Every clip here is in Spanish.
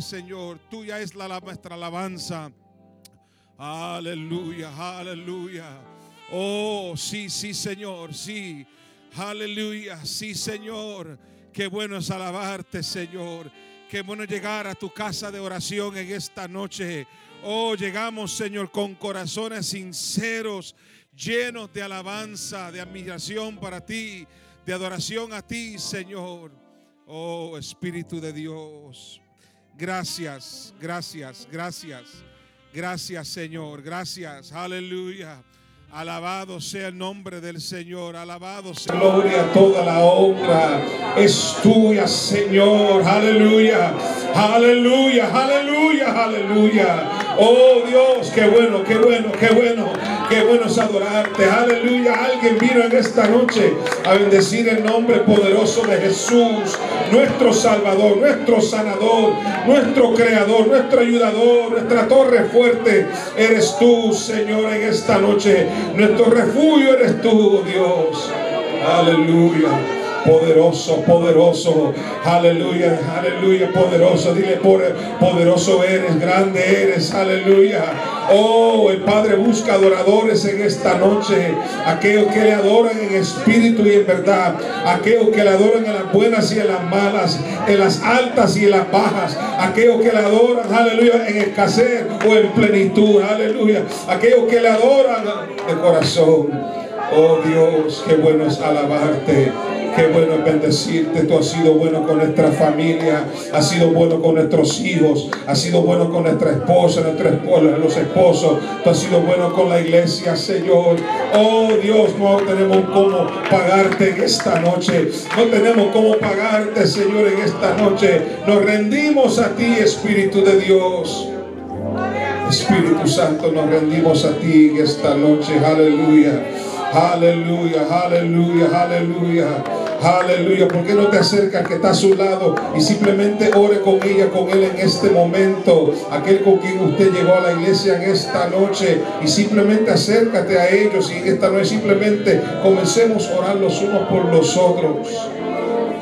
Señor. Tuya es la, nuestra alabanza. Aleluya, aleluya. Oh, sí, sí, Señor, sí. Aleluya, sí, Señor. Qué bueno es alabarte, Señor. Qué bueno llegar a tu casa de oración en esta noche. Oh, llegamos, Señor, con corazones sinceros, llenos de alabanza, de admiración para ti, de adoración a ti, Señor. Oh, Espíritu de Dios. Gracias, gracias, gracias. Gracias, Señor. Gracias. Aleluya. Alabado sea el nombre del Señor. Alabado sea. Gloria, toda la honra es tuya, Señor. Aleluya. Aleluya. Aleluya. Aleluya. Oh Dios, qué bueno, qué bueno, qué bueno. Qué bueno es adorarte. Aleluya. Alguien vino en esta noche a bendecir el nombre poderoso de Jesús, nuestro Salvador, nuestro sanador, nuestro creador, nuestro ayudador, nuestra torre fuerte. Eres tú, Señor, en esta noche. Nuestro refugio eres tú, Dios. Aleluya. Poderoso, poderoso. Aleluya, aleluya, poderoso. Dile, poderoso eres, grande eres. Aleluya. Oh, el Padre busca adoradores en esta noche. Aquellos que le adoran en espíritu y en verdad. Aquellos que le adoran en las buenas y en las malas. En las altas y en las bajas. Aquellos que le adoran, aleluya, en escasez o en plenitud. Aleluya. Aquellos que le adoran de corazón. Oh Dios, qué bueno es alabarte. Qué bueno es bendecirte. Tú has sido bueno con nuestra familia. Has sido bueno con nuestros hijos. Has sido bueno con nuestra esposa, nuestra esposa, los esposos. Tú has sido bueno con la iglesia, Señor. Oh Dios, no tenemos cómo pagarte en esta noche. No tenemos cómo pagarte, Señor, en esta noche. Nos rendimos a ti, Espíritu de Dios. Espíritu Santo, nos rendimos a ti en esta noche. Aleluya. Aleluya, aleluya, aleluya. Aleluya. ¿Por qué no te acercas que está a su lado y simplemente ore con ella, con él en este momento? Aquel con quien usted llegó a la iglesia en esta noche y simplemente acércate a ellos y esta noche simplemente comencemos a orar los unos por los otros.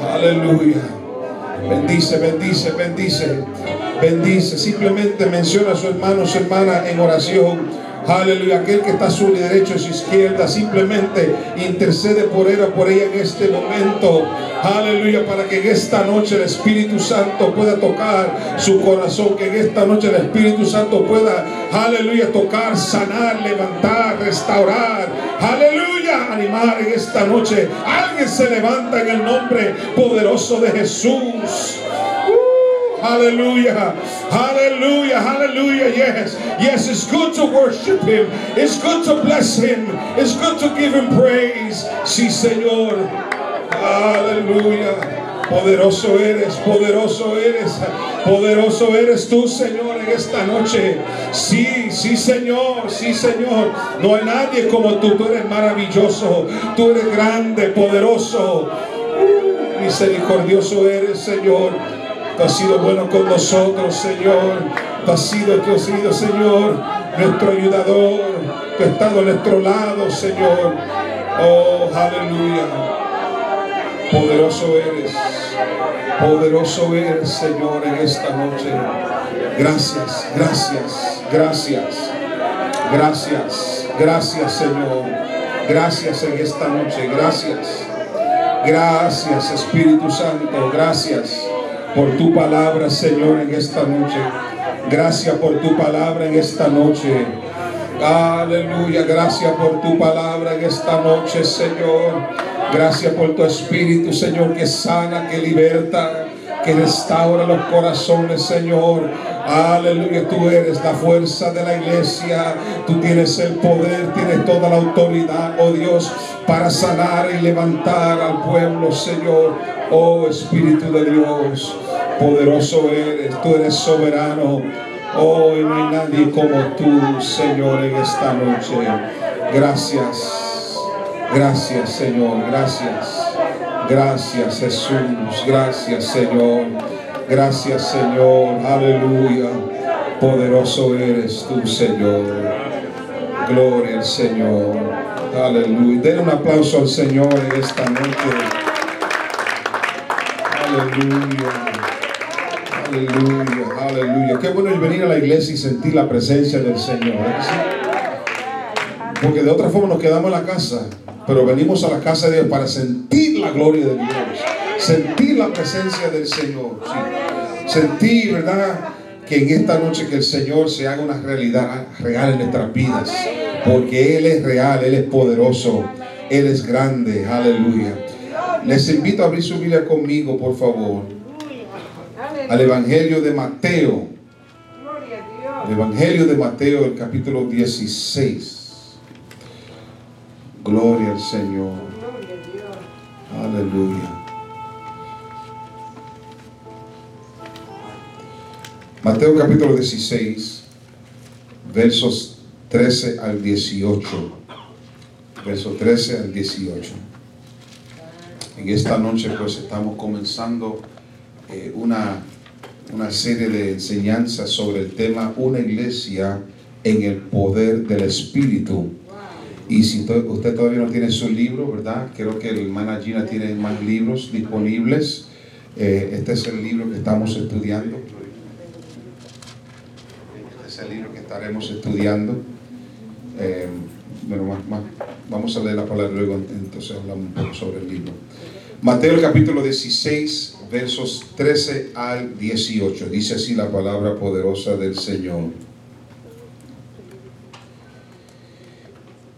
Aleluya. Bendice, bendice, bendice. Bendice. Simplemente menciona a su hermano, su hermana en oración. Aleluya. Aquel que está a su derecho, a su izquierda, simplemente intercede por él o por ella en este momento. Aleluya. Para que en esta noche el Espíritu Santo pueda tocar su corazón. Que en esta noche el Espíritu Santo pueda, aleluya, tocar, sanar, levantar, restaurar. Aleluya. Animar en esta noche. Alguien se levanta en el nombre poderoso de Jesús. Hallelujah. Hallelujah. Hallelujah. Yes. Yes, it's good to worship Him. It's good to bless Him. It's good to give Him praise. Sí, Señor. Aleluya. Poderoso eres, poderoso eres, poderoso eres tú, Señor, en esta noche. Sí, sí, Señor, sí, Señor. No hay nadie como tú, tú eres maravilloso, tú eres grande, poderoso. Misericordioso eres, Señor. Tú has sido bueno con nosotros, Señor. Tú has sido, tú has sido, Señor, nuestro ayudador. Tú has estado a nuestro lado, Señor. Oh, aleluya. Poderoso eres. Poderoso eres, Señor, en esta noche. Gracias, gracias, gracias. Gracias, gracias, Señor. Gracias en esta noche. Gracias. Gracias, Espíritu Santo. Gracias por tu palabra, Señor, en esta noche. Gracias por tu palabra en esta noche. Aleluya, gracias por tu palabra en esta noche, Señor. Gracias por tu espíritu, Señor, que sana, que liberta, que restaura los corazones, Señor. Aleluya, tú eres la fuerza de la iglesia. Tú tienes el poder, tienes toda la autoridad, oh Dios, para sanar y levantar al pueblo, Señor. Oh Espíritu de Dios, poderoso eres, tú eres soberano. Oh, no hay nadie como tú, Señor, en esta noche. Gracias, gracias, Señor, gracias. Gracias, Jesús, gracias, Señor. Gracias, Señor. Aleluya. Poderoso eres tú, Señor. Gloria al Señor. Aleluya. Den un aplauso al Señor en esta noche. Aleluya. Aleluya, aleluya. Qué bueno es venir a la iglesia y sentir la presencia del Señor. Porque de otra forma nos quedamos en la casa, pero venimos a la casa de Dios para sentir la gloria de Dios, sentir la presencia del Señor, sentir, ¿verdad? Que en esta noche que el Señor se haga una realidad real en nuestras vidas, porque Él es real, Él es poderoso, Él es grande, aleluya. Les invito a abrir su Biblia conmigo, por favor, al Evangelio de Mateo. El Evangelio de Mateo, el capítulo 16. Gloria al Señor. Aleluya. Mateo capítulo 16, versos 13 al 18. Verso 13 al 18. En esta noche pues estamos comenzando eh, una, una serie de enseñanzas sobre el tema Una iglesia en el poder del Espíritu. Y si usted todavía no tiene su libro, ¿verdad? Creo que el hermana Gina tiene más libros disponibles. Eh, este es el libro que estamos estudiando. Este es el libro que estaremos estudiando. Eh, bueno, vamos a leer la palabra luego, entonces hablamos un poco sobre el libro. Mateo capítulo 16, versos 13 al 18. Dice así la palabra poderosa del Señor.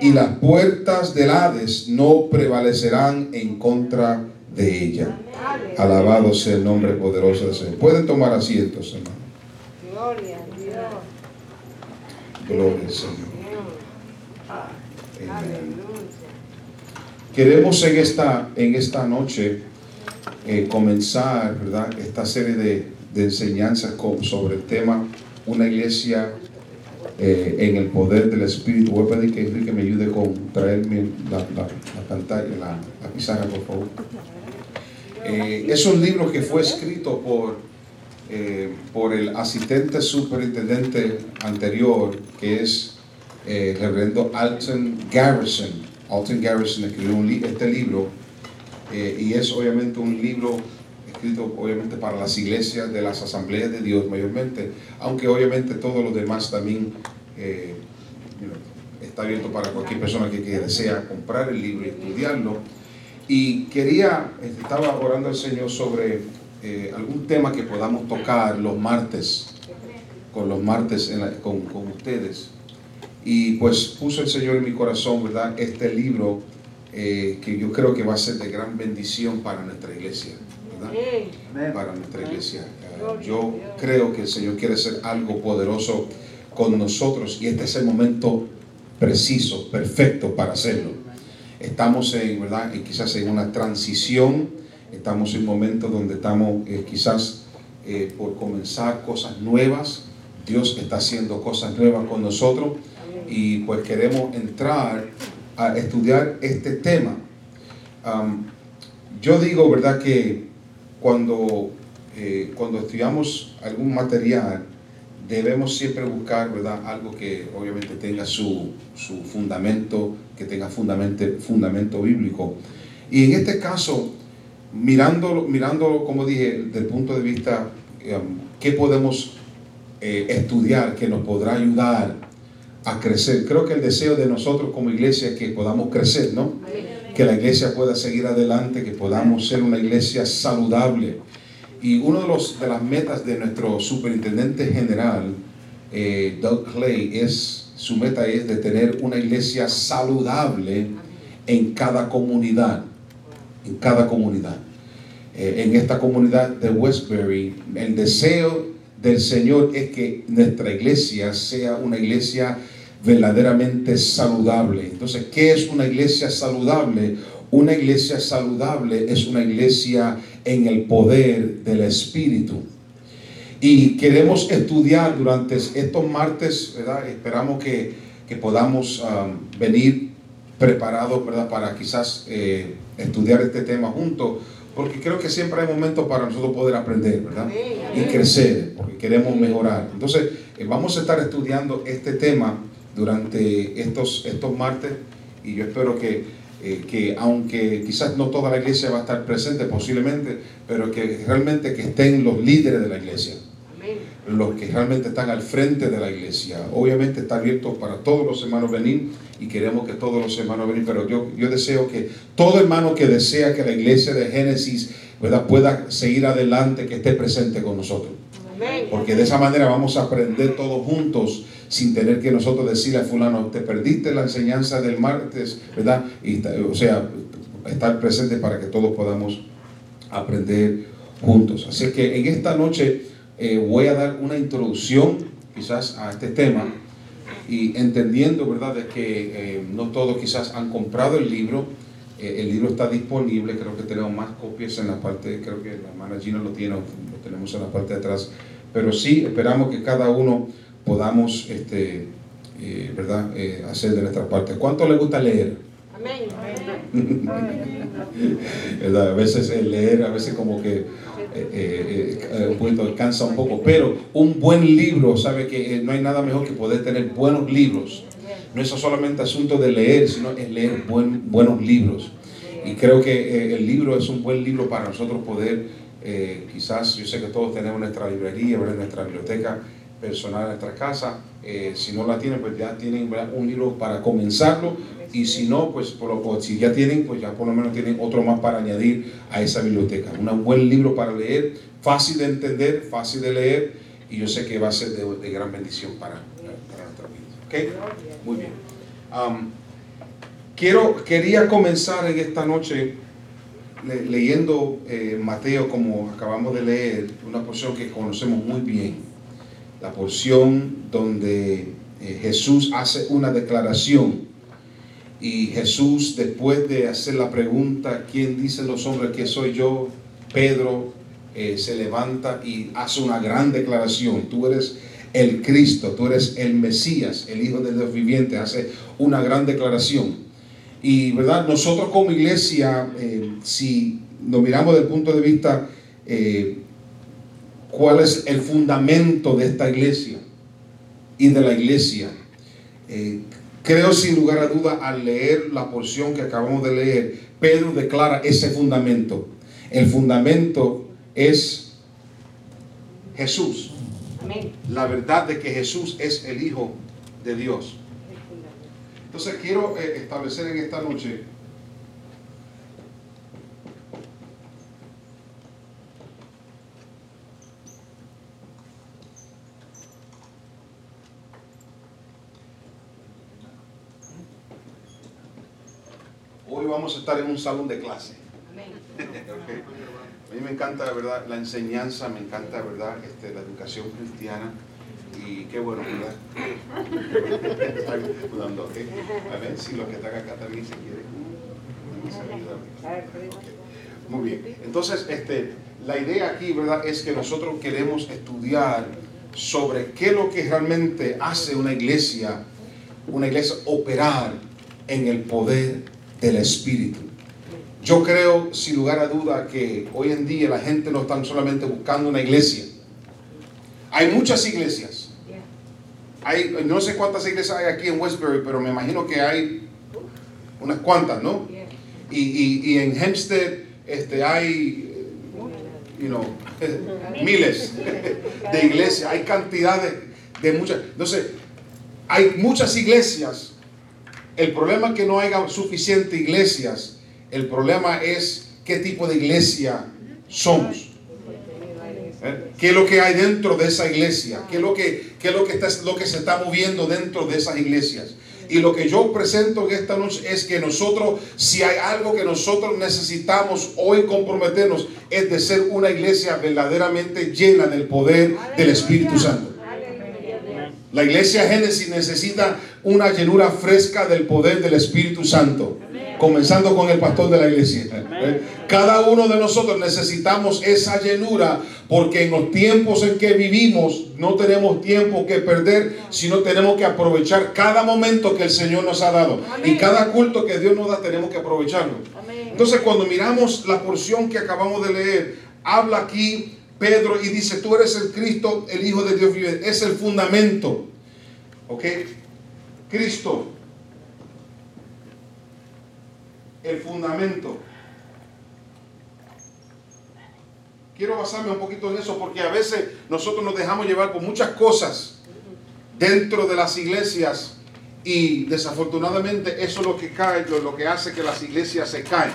y las puertas del Hades no prevalecerán en contra de ella. Alabado sea el nombre poderoso de Señor. Pueden tomar asientos, hermano. Gloria a Dios. Gloria al Señor. Queremos en esta, en esta noche eh, comenzar ¿verdad? esta serie de, de enseñanzas sobre el tema una iglesia eh, en el poder del Espíritu. Voy a pedir que Enrique me ayude con traerme la, pantalla, la, pizarra, por favor. Eh, es un libro que fue escrito por, eh, por el asistente superintendente anterior, que es el reverendo Alton Garrison. Alton Garrison escribió este libro y es obviamente un libro escrito obviamente para las iglesias de las asambleas de Dios mayormente, aunque obviamente todo lo demás también eh, está abierto para cualquier persona que, desea comprar el libro y estudiarlo. Y quería, estaba orando al Señor sobre eh, algún tema que podamos tocar los martes, con los martes con, con ustedes. Y pues puso el Señor en mi corazón, ¿verdad? Este libro eh, que yo creo que va a ser de gran bendición para nuestra iglesia para nuestra iglesia. yo creo que el Señor quiere hacer algo poderoso con nosotros y este es el momento preciso, perfecto para hacerlo. Estamos en, ¿verdad? quizás en una transición, estamos en un momento donde estamos eh, quizás eh, por comenzar cosas nuevas. Dios está haciendo cosas nuevas con nosotros y pues queremos entrar a estudiar este tema. yo digo, ¿verdad? Que cuando, eh, cuando estudiamos algún material, debemos siempre buscar, ¿verdad? Algo que obviamente tenga su, su fundamento, que tenga fundamento, fundamento bíblico. Y en este caso, mirándolo, mirándolo como dije, desde el punto de vista, eh, ¿qué podemos eh, estudiar que nos podrá ayudar a crecer? Creo que el deseo de nosotros como iglesia es que podamos crecer, ¿no? Que la iglesia pueda seguir adelante, que podamos ser una iglesia saludable. Y una de, de las metas de nuestro superintendente general eh, Doug Clay, es, su meta es de tener una iglesia saludable en cada comunidad. En cada comunidad. Eh, en esta comunidad de Westbury, el deseo del Señor es que nuestra iglesia sea una iglesia verdaderamente saludable. Entonces, ¿qué es una iglesia saludable? Una iglesia saludable es una iglesia en el poder del Espíritu. Y queremos estudiar durante estos martes, ¿verdad? Esperamos que, que podamos um, venir preparados, ¿verdad? Para quizás eh, estudiar este tema juntos, porque creo que siempre hay momentos para nosotros poder aprender, ¿verdad? Y crecer, porque queremos mejorar. Entonces, eh, vamos a estar estudiando este tema durante estos, estos martes y yo espero que, eh, que aunque quizás no toda la iglesia va a estar presente posiblemente, pero que realmente que estén los líderes de la iglesia, los que realmente están al frente de la iglesia. Obviamente está abierto para todos los hermanos venir y queremos que todos los hermanos venir, pero yo, yo deseo que todo hermano que desea que la iglesia de Génesis pueda seguir adelante, que esté presente con nosotros. Porque de esa manera vamos a aprender todos juntos sin tener que nosotros decirle a fulano, te perdiste la enseñanza del martes, ¿verdad? Y, o sea, estar presente para que todos podamos aprender juntos. Así que en esta noche eh, voy a dar una introducción quizás a este tema y entendiendo, ¿verdad?, de que eh, no todos quizás han comprado el libro. Eh, el libro está disponible, creo que tenemos más copias en la parte, creo que la hermana Gina lo tiene, lo tenemos en la parte de atrás. Pero sí, esperamos que cada uno podamos, este, eh, ¿verdad?, eh, hacer de nuestra parte. ¿Cuánto le gusta leer? Amén. A veces el leer, a veces como que eh, un poquito cansa un poco, pero un buen libro, sabe que no hay nada mejor que poder tener buenos libros. No es solamente asunto de leer, sino es leer buen, buenos libros. Y creo que el libro es un buen libro para nosotros poder, quizás, yo sé que todos tenemos nuestra librería, nuestra biblioteca, personal en nuestra casa. Eh, si no la tienen, pues ya tienen un libro para comenzarlo. Y si no, pues por si ya tienen, pues ya por lo menos tienen otro más para añadir a esa biblioteca. Un buen libro para leer, fácil de entender, fácil de leer. Y yo sé que va a ser de, gran bendición para, para nuestra vida. ¿Ok? Muy bien. quiero, quería comenzar en esta noche leyendo eh, Mateo, como acabamos de leer, una porción que conocemos muy bien la porción donde eh, Jesús hace una declaración y Jesús después de hacer la pregunta, ¿quién dicen los hombres que soy yo? Pedro eh, se levanta y hace una gran declaración. Tú eres el Cristo, tú eres el Mesías, el Hijo de Dios viviente. Hace una gran declaración. Y verdad, nosotros como iglesia, eh, si nos miramos desde el punto de vista cuál es el fundamento de esta iglesia y de la iglesia. Eh, creo sin lugar a duda al leer la porción que acabamos de leer, Pedro declara ese fundamento. El fundamento es Jesús. La verdad de que Jesús es el Hijo de Dios. Entonces quiero eh, establecer en esta noche vamos a estar en un salón de clase. A mí me encanta, verdad, la enseñanza, me encanta, verdad, este, la educación cristiana. Y qué bueno, ¿verdad? Cuidando, A ver si lo que está acá también se quiere. Muy bien. Entonces, este, la idea aquí, ¿verdad?, es que nosotros queremos estudiar sobre qué es lo que realmente hace una iglesia, una iglesia operar en el poder del Espíritu. Yo creo, sin lugar a duda, que hoy en día la gente no está solamente buscando una iglesia. Hay muchas iglesias. Hay, no sé cuántas iglesias hay aquí en Westbury, pero me imagino que hay unas cuantas, ¿no? Y, en Hempstead este, hay, you know, miles de iglesias. Hay cantidades de muchas. Entonces, hay muchas iglesias el problema es que no haya suficientes iglesias. El problema es qué tipo de iglesia somos. ¿Eh? ¿Qué es lo que hay dentro de esa iglesia? ¿Qué es lo que, qué es lo que, está, lo que se está moviendo dentro de esas iglesias? Y lo que yo presento en esta noche es que nosotros, si hay algo que nosotros necesitamos hoy comprometernos, es de ser una iglesia verdaderamente llena del poder del Espíritu Santo. La iglesia Génesis necesita una llenura fresca del poder del Espíritu Santo comenzando con el pastor de la iglesia. Cada uno de nosotros necesitamos esa llenura porque en los tiempos en que vivimos no tenemos tiempo que perder, sino tenemos que aprovechar cada momento que el Señor nos ha dado. Y cada culto que Dios nos da tenemos que aprovecharlo. Entonces cuando miramos la porción que acabamos de leer, habla aquí Pedro y dice, tú eres el Cristo, el Hijo de Dios vive. Es el fundamento. ¿Ok? Cristo el fundamento. Quiero basarme un poquito en eso porque a veces nosotros nos dejamos llevar por muchas cosas dentro de las iglesias y desafortunadamente eso es lo que cae, lo que hace que las iglesias se caen.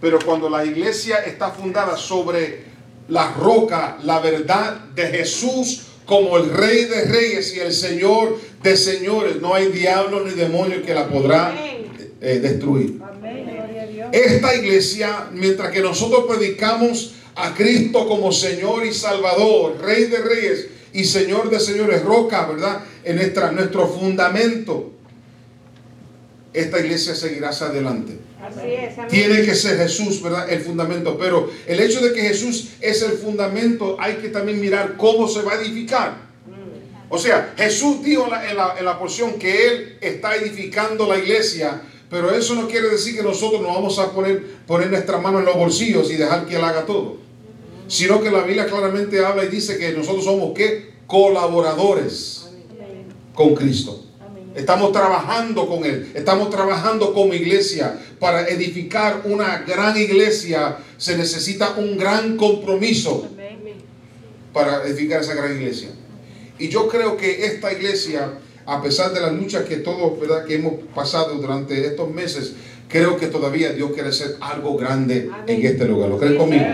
Pero cuando la iglesia está fundada sobre la roca, la verdad de Jesús como el rey de reyes y el señor de señores, no hay diablo ni demonio que la podrá eh, destruir. Esta iglesia, mientras que nosotros predicamos a Cristo como Señor y Salvador, Rey de Reyes y Señor de Señores, roca, ¿verdad? En nuestra, nuestro fundamento, esta iglesia seguirá hacia adelante. Tiene que ser Jesús, ¿verdad? El fundamento. Pero el hecho de que Jesús es el fundamento, hay que también mirar cómo se va a edificar. O sea, Jesús dijo en la, en la porción que Él está edificando la iglesia pero eso no quiere decir que nosotros nos vamos a poner, poner nuestra mano en los bolsillos y dejar que Él haga todo. Sino que la Biblia claramente habla y dice que nosotros somos ¿qué? colaboradores con Cristo. Estamos trabajando con Él. Estamos trabajando como iglesia. Para edificar una gran iglesia se necesita un gran compromiso para edificar esa gran iglesia. Y yo creo que esta iglesia a pesar de las luchas que todos, ¿verdad? que hemos pasado durante estos meses, creo que todavía Dios quiere hacer algo grande en este lugar. ¿Lo creen conmigo?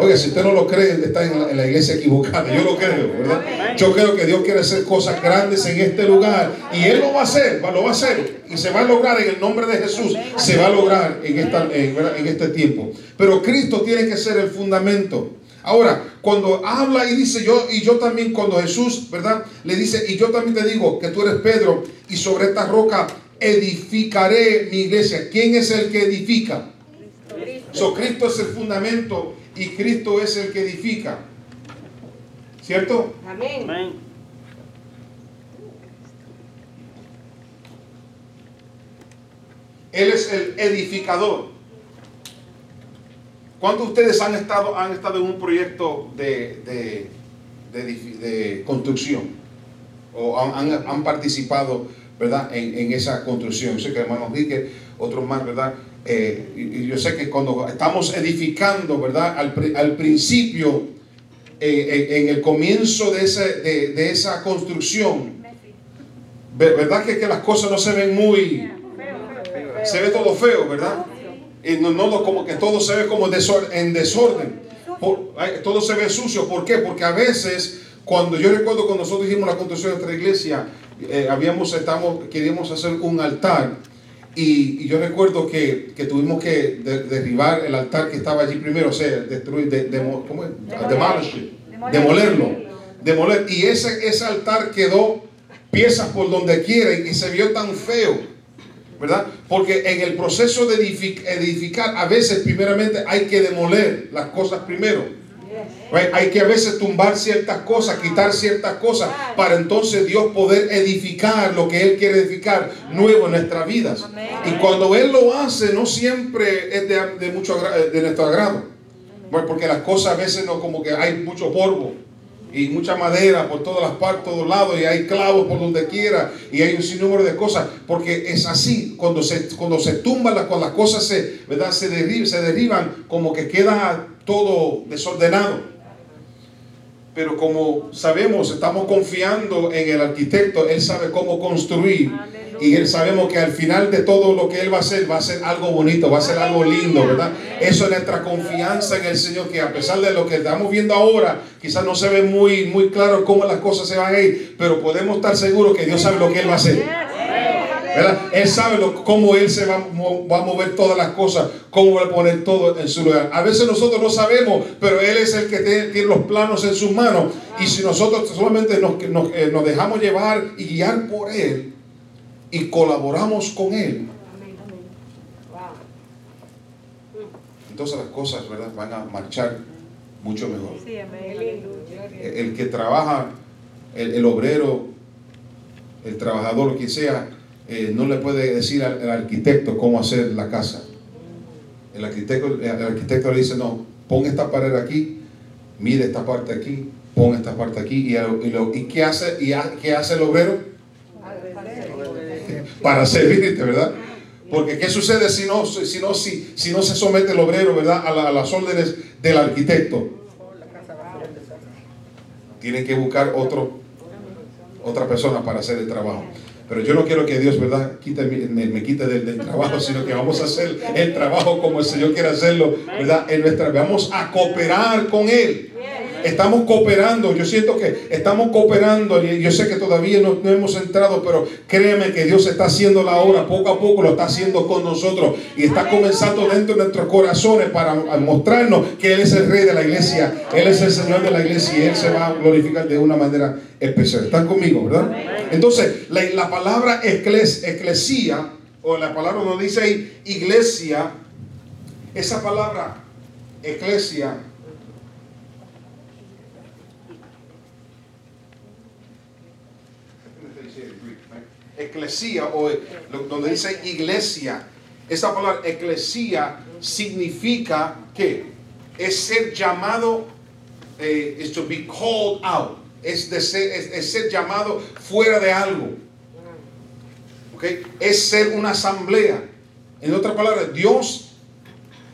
Oye, si usted no lo cree, está en la, iglesia equivocada. Yo lo creo, ¿verdad? Yo creo que Dios quiere hacer cosas grandes en este lugar. Y Él lo va a hacer, lo va a hacer. Y se va a lograr en el nombre de Jesús. Se va a lograr en, esta, en este tiempo. Pero Cristo tiene que ser el fundamento. Ahora, cuando habla y dice yo, y yo también, cuando Jesús, ¿verdad? Le dice, y yo también te digo que tú eres Pedro, y sobre esta roca edificaré mi iglesia. ¿Quién es el que edifica? So, Cristo es el fundamento y Cristo es el que edifica. ¿Cierto? Amén. Él es el edificador. ¿Cuántos de ustedes han estado, han estado en un proyecto de, de, construcción? ¿O han, participado, ¿verdad? En, esa construcción. Yo sé que hermano Enrique, otros más, ¿verdad? Eh, y, yo sé que cuando estamos edificando, ¿verdad? Al, principio, eh, eh, en el comienzo de, ese, de, esa construcción, ¿verdad? Que, que las cosas no se ven muy... Se ve todo feo, ¿verdad? Y no, no, como que todo se ve como en desorden. todo se ve sucio. ¿Por qué? Porque a veces, cuando yo recuerdo cuando nosotros hicimos la construcción de nuestra iglesia, eh, habíamos, estamos, queríamos hacer un altar. Y, yo recuerdo que, que tuvimos que derribar el altar que estaba allí primero, o sea, destruir, de, ¿cómo es? demolerlo. Demoler. Y ese, ese altar quedó piezas por donde quiera y se vio tan feo ¿verdad? Porque en el proceso de edificar, a veces primeramente hay que demoler las cosas primero. Hay que a veces tumbar ciertas cosas, quitar ciertas cosas, para entonces Dios poder edificar lo que Él quiere edificar nuevo en nuestras vidas. Y cuando Él lo hace, no siempre es de, mucho de nuestro agrado. porque las cosas a veces no como que hay mucho polvo y mucha madera por todas las partes, todos lados, y hay clavos por donde quiera, y hay un sinnúmero de cosas, porque es así, cuando se, cuando se tumban, las, cuando las cosas se, ¿verdad? Se, derriban, se derriban, como que queda todo desordenado. Pero como sabemos, estamos confiando en el arquitecto, él sabe cómo construir. Y sabemos que al final de todo lo que Él va a hacer, va a ser algo bonito, va a ser algo lindo, ¿verdad? Eso es nuestra confianza en el Señor, que a pesar de lo que estamos viendo ahora, quizás no se ve muy, muy claro cómo las cosas se van a ir, pero podemos estar seguros que Dios sabe lo que Él va a hacer. ¿Verdad? Él sabe cómo Él se va, va, a mover todas las cosas, cómo va a poner todo en su lugar. A veces nosotros no sabemos, pero Él es el que tiene, los planos en sus manos. Y si nosotros solamente nos, nos, eh, nos dejamos llevar y guiar por Él, y colaboramos con Él, entonces las cosas ¿verdad? van a marchar mucho mejor. El que trabaja, el, obrero, el trabajador, quien sea, eh, no le puede decir al, arquitecto cómo hacer la casa. El arquitecto, el arquitecto le dice, no, pon esta pared aquí, mide esta parte aquí, pon esta parte aquí. ¿Y, y, qué, hace, y qué hace el obrero? para servirte, ¿verdad? Porque ¿qué sucede si no, si no, si, si no se somete el obrero, ¿verdad? A, las órdenes del arquitecto. Tienen que buscar otro, otra persona para hacer el trabajo. Pero yo no quiero que Dios, ¿verdad?, me, quite del, trabajo, sino que vamos a hacer el trabajo como el Señor quiere hacerlo, ¿verdad? En nuestra, vamos a cooperar con Él. Estamos cooperando, yo siento que estamos cooperando. Y yo sé que todavía no, hemos entrado, pero créeme que Dios está haciendo la obra. Poco a poco, lo está haciendo con nosotros. Y está comenzando dentro de nuestros corazones para mostrarnos que Él es el rey de la iglesia, Él es el Señor de la iglesia y Él se va a glorificar de una manera especial. ¿Están conmigo, verdad? Entonces, la, palabra eclesía, o la palabra donde dice iglesia, esa palabra eclesia eclesía o donde dice iglesia. Esa palabra eclesía significa que es ser llamado, eh, es to be called out, es, de ser, es, ser llamado fuera de algo. Okay? Es ser una asamblea. En otras palabras, Dios,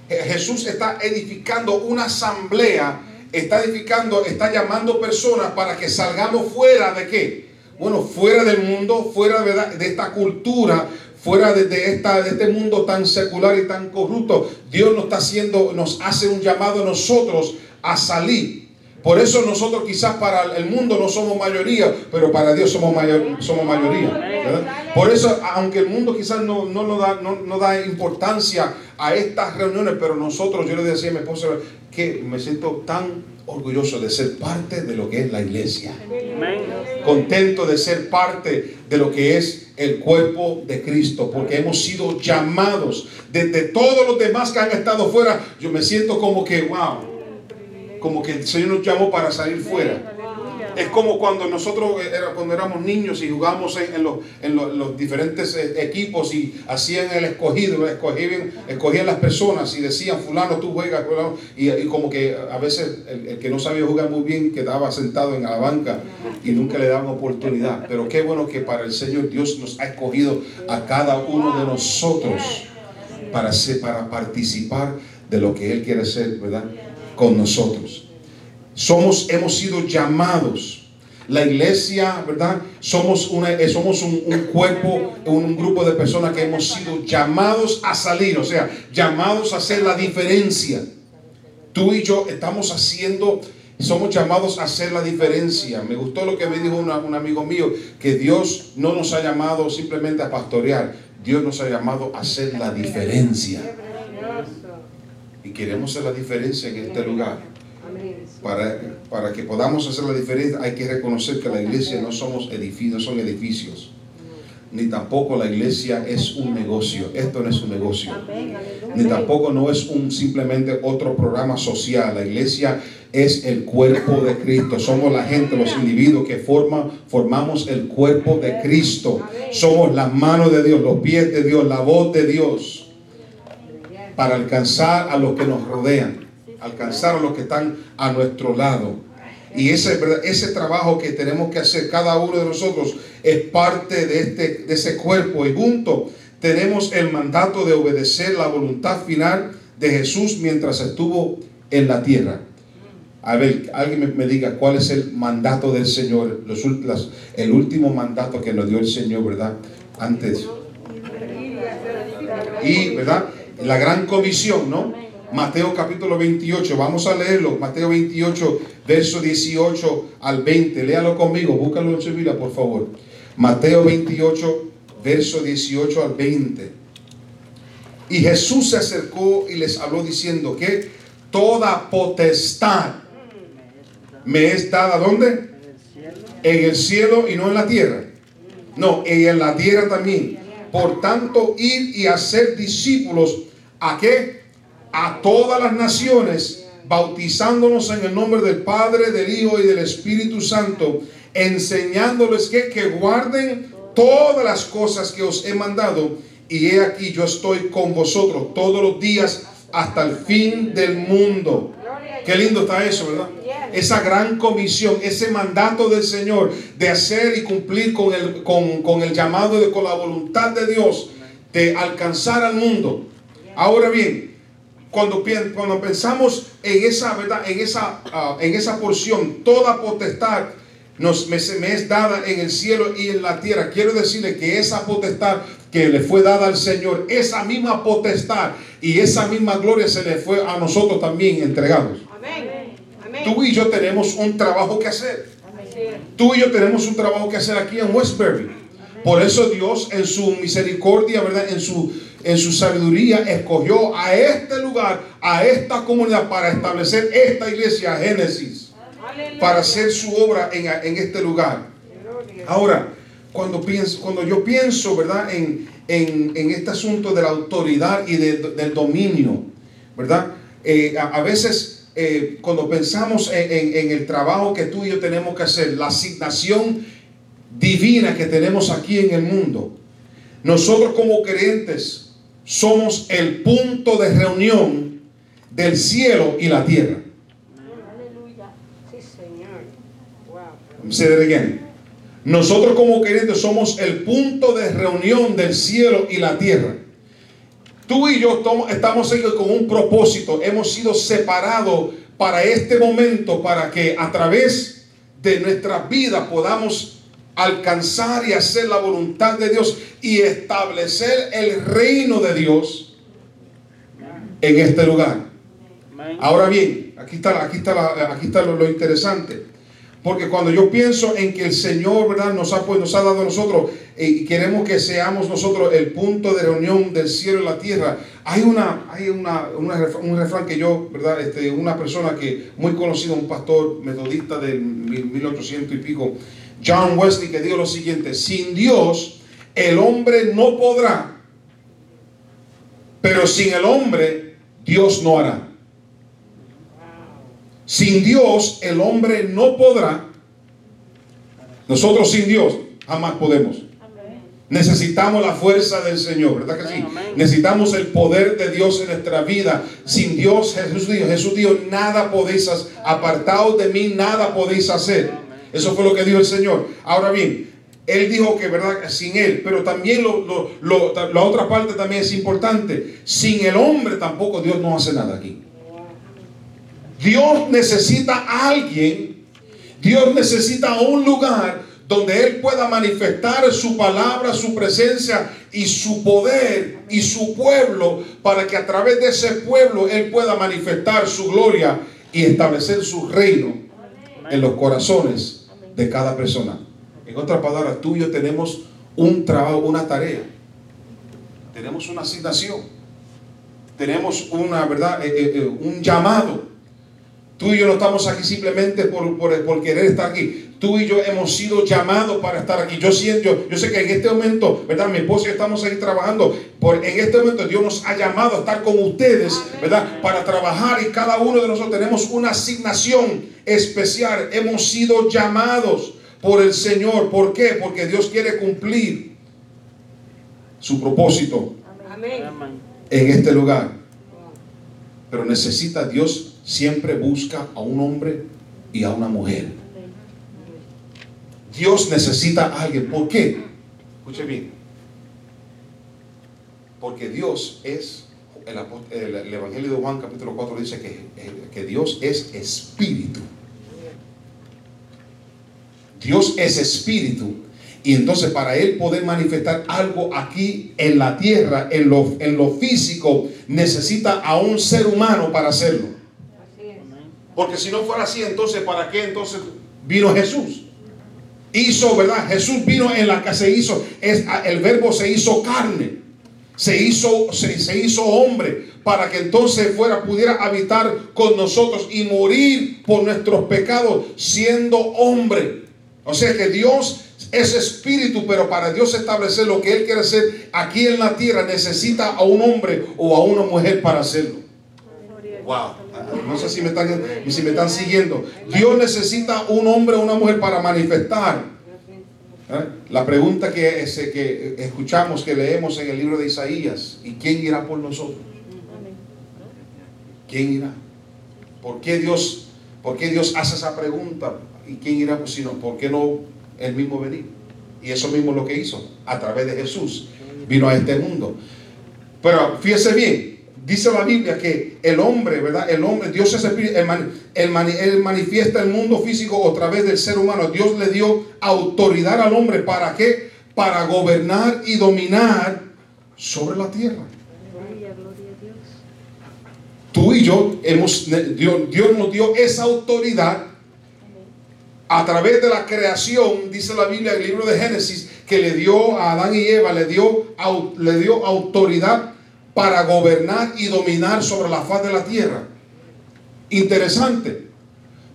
Jesús está edificando una asamblea, está edificando, está llamando personas para que salgamos fuera de qué? Bueno, fuera del mundo, fuera de, esta cultura, fuera de, esta, de este mundo tan secular y tan corrupto, Dios nos está haciendo, nos hace un llamado a nosotros a salir. Por eso nosotros quizás para el mundo no somos mayoría, pero para Dios somos, somos mayoría. Por eso, aunque el mundo quizás no, no, da, no, da importancia a estas reuniones, pero nosotros, yo le decía a mi esposa que me siento tan orgulloso de ser parte de lo que es la iglesia. Contento de ser parte de lo que es el cuerpo de Cristo, porque hemos sido llamados desde todos los demás que han estado fuera. Yo me siento como que, wow, como que el Señor nos llamó para salir fuera. Es como cuando nosotros eh, cuando éramos niños y jugábamos en, los, diferentes eh, equipos y hacían el escogido, escogían, escogían las personas y decían, fulano, tú juegas, y, como que a veces el, que no sabía jugar muy bien quedaba sentado en la banca y nunca le daban oportunidad. Pero qué bueno que para el Señor Dios nos ha escogido a cada uno de nosotros para, ser, para participar de lo que Él quiere hacer, ¿verdad? Con nosotros. Somos, hemos sido llamados. La iglesia, ¿verdad? Somos, una, eh, somos un, cuerpo, un, grupo de personas que hemos sido llamados a salir, o sea, llamados a hacer la diferencia. Tú y yo estamos haciendo, somos llamados a hacer la diferencia. Me gustó lo que me dijo un amigo mío, que Dios no nos ha llamado simplemente a pastorear, Dios nos ha llamado a hacer la diferencia. Y queremos hacer la diferencia en este lugar. Para, para que podamos hacer la diferencia hay que reconocer que la iglesia no somos edificios, son edificios. Ni tampoco la iglesia es un negocio. Esto no es un negocio. Ni tampoco no es un simplemente otro programa social. La iglesia es el cuerpo de Cristo. Somos la gente, los individuos que forman, formamos el cuerpo de Cristo. Somos las manos de Dios, los pies de Dios, la voz de Dios para alcanzar a los que nos rodean alcanzar a los que están a nuestro lado. Y ese, ese trabajo que tenemos que hacer cada uno de nosotros es parte de, este, de ese cuerpo. Y junto tenemos el mandato de obedecer la voluntad final de Jesús mientras estuvo en la tierra. A ver, alguien me, diga cuál es el mandato del Señor, los, el último mandato que nos dio el Señor, ¿verdad? Antes. Y, ¿verdad? La gran comisión, ¿no? Mateo capítulo 28, vamos a leerlo. Mateo 28, verso 18 al 20. Léalo conmigo, búscalo en su Biblia, por favor. Mateo 28, verso 18 al 20. Y Jesús se acercó y les habló diciendo que toda potestad me es dada, ¿dónde? En el cielo y no en la tierra. No, y en la tierra también. Por tanto, ir y hacer discípulos a qué? A todas las naciones, bautizándonos en el nombre del Padre, del Hijo y del Espíritu Santo, enseñándoles que, que guarden todas las cosas que os he mandado. Y he aquí, yo estoy con vosotros todos los días hasta el fin del mundo. Qué lindo está eso, ¿verdad? Esa gran comisión, ese mandato del Señor de hacer y cumplir con el, con, el llamado de con la voluntad de Dios de alcanzar al mundo. Ahora bien, cuando, cuando pensamos en esa verdad, en esa, ah, en esa porción, toda potestad nos, me, me, es dada en el cielo y en la tierra. Quiero decirle que esa potestad que le fue dada al Señor, esa misma potestad y esa misma gloria se le fue a nosotros también entregados. Tú y yo tenemos un trabajo que hacer. Tú y yo tenemos un trabajo que hacer aquí en Westbury. Por eso Dios en su misericordia, ¿verdad? En su, en su sabiduría escogió a este lugar, a esta comunidad para establecer esta iglesia Génesis. Para hacer su obra en, en este lugar. Ahora, cuando, pienso, cuando yo pienso, ¿verdad? En, en, en este asunto de la autoridad y del dominio, ¿verdad? Eh, a, veces eh, cuando pensamos en, en, el trabajo que tú y yo tenemos que hacer, la asignación divina que tenemos aquí en el mundo, nosotros como creyentes somos el punto de reunión del cielo y la tierra. Aleluya. Sí, Señor. Wow. Say that again. Nosotros como creyentes somos el punto de reunión del cielo y la tierra. Tú y yo estamos aquí con un propósito. Hemos sido separados para este momento, para que a través de nuestra vida podamos alcanzar y hacer la voluntad de Dios y establecer el reino de Dios en este lugar. Ahora bien, aquí está, aquí está, aquí está lo interesante. Porque cuando yo pienso en que el Señor ¿verdad? Nos, ha, pues, nos ha dado a nosotros eh, y queremos que seamos nosotros el punto de reunión del cielo y la tierra, hay, una, hay una, un refrán que yo, ¿verdad? Este, una persona que muy conocido, un pastor metodista del 1800 y pico, John Wesley, que dijo lo siguiente, sin Dios el hombre no podrá, pero sin el hombre Dios no hará. Sin Dios el hombre no podrá. Nosotros sin Dios jamás podemos. Necesitamos la fuerza del Señor, ¿verdad que sí? Necesitamos el poder de Dios en nuestra vida. Sin Dios, Jesús dijo, Jesús dijo, nada podéis hacer, apartados de mí, nada podéis hacer. Eso fue lo que dijo el Señor. Ahora bien, Él dijo que, ¿verdad? Sin Él, pero también la otra parte también es importante. Sin el hombre tampoco Dios no hace nada aquí. Dios necesita a alguien, Dios necesita un lugar donde Él pueda manifestar su palabra, su presencia y su poder y su pueblo, para que a través de ese pueblo Él pueda manifestar su gloria y establecer su reino en los corazones de cada persona. En otras palabras, tú y yo tenemos un trabajo, una tarea. Tenemos una asignación. Tenemos una, ¿verdad? Eh, eh, eh, un llamado Tú y yo no estamos aquí simplemente por, por, querer estar aquí. Tú y yo hemos sido llamados para estar aquí. Yo siento, yo, sé que en este momento, ¿verdad? Mi esposo y yo estamos ahí trabajando. Por, en este momento Dios nos ha llamado a estar con ustedes, ¿verdad? Para trabajar y cada uno de nosotros tenemos una asignación especial. Hemos sido llamados por el Señor. ¿Por qué? Porque Dios quiere cumplir su propósito en este lugar. Pero necesita Dios siempre busca a un hombre y a una mujer. Dios necesita a alguien. ¿Por qué? Escuche bien. Porque Dios es, el, Evangelio de Juan capítulo 4 dice que, que Dios es espíritu. Dios es espíritu. Y entonces para él poder manifestar algo aquí en la tierra, en lo, en lo físico, necesita a un ser humano para hacerlo. Porque si no fuera así, entonces ¿para qué entonces vino Jesús? Hizo, ¿verdad? Jesús vino en la que se hizo, es, el verbo se hizo carne, se hizo, se, se hizo hombre para que entonces fuera, pudiera habitar con nosotros y morir por nuestros pecados siendo hombre. O sea que Dios es espíritu, pero para Dios establecer lo que Él quiere hacer aquí en la tierra necesita a un hombre o a una mujer para hacerlo. Wow. No sé si me están, si me están siguiendo. Dios necesita un hombre o una mujer para manifestar. ¿Eh? La pregunta que, que escuchamos, que leemos en el libro de Isaías, ¿y quién irá por nosotros? ¿Quién irá? ¿Por qué Dios, por qué Dios hace esa pregunta? ¿Y quién irá? Pues si no, ¿por qué no el mismo venir? Y eso mismo es lo que hizo a través de Jesús. Vino a este mundo. Pero fíjese bien, dice la Biblia que el hombre, ¿verdad? El hombre, Dios es espíritu, él, manifiesta el mundo físico a través del ser humano. Dios le dio autoridad al hombre. ¿Para qué? Para gobernar y dominar sobre la tierra. Tú y yo hemos, Dios, Dios nos dio esa autoridad a través de la creación, dice la Biblia el libro de Génesis, que le dio a Adán y Eva, le dio, le dio autoridad para gobernar y dominar sobre la faz de la tierra. Interesante,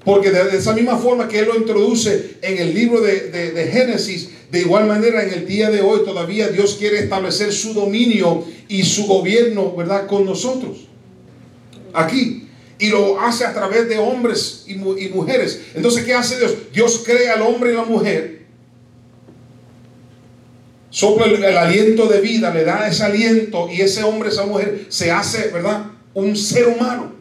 porque de, esa misma forma que Él lo introduce en el libro de, de Génesis, de igual manera en el día de hoy todavía Dios quiere establecer su dominio y su gobierno, ¿verdad?, con nosotros aquí. Y lo hace a través de hombres y, mujeres. Entonces, ¿qué hace Dios? Dios crea al hombre y la mujer. Sopla el, aliento de vida, le da ese aliento y ese hombre, esa mujer se hace, ¿verdad? Un ser humano.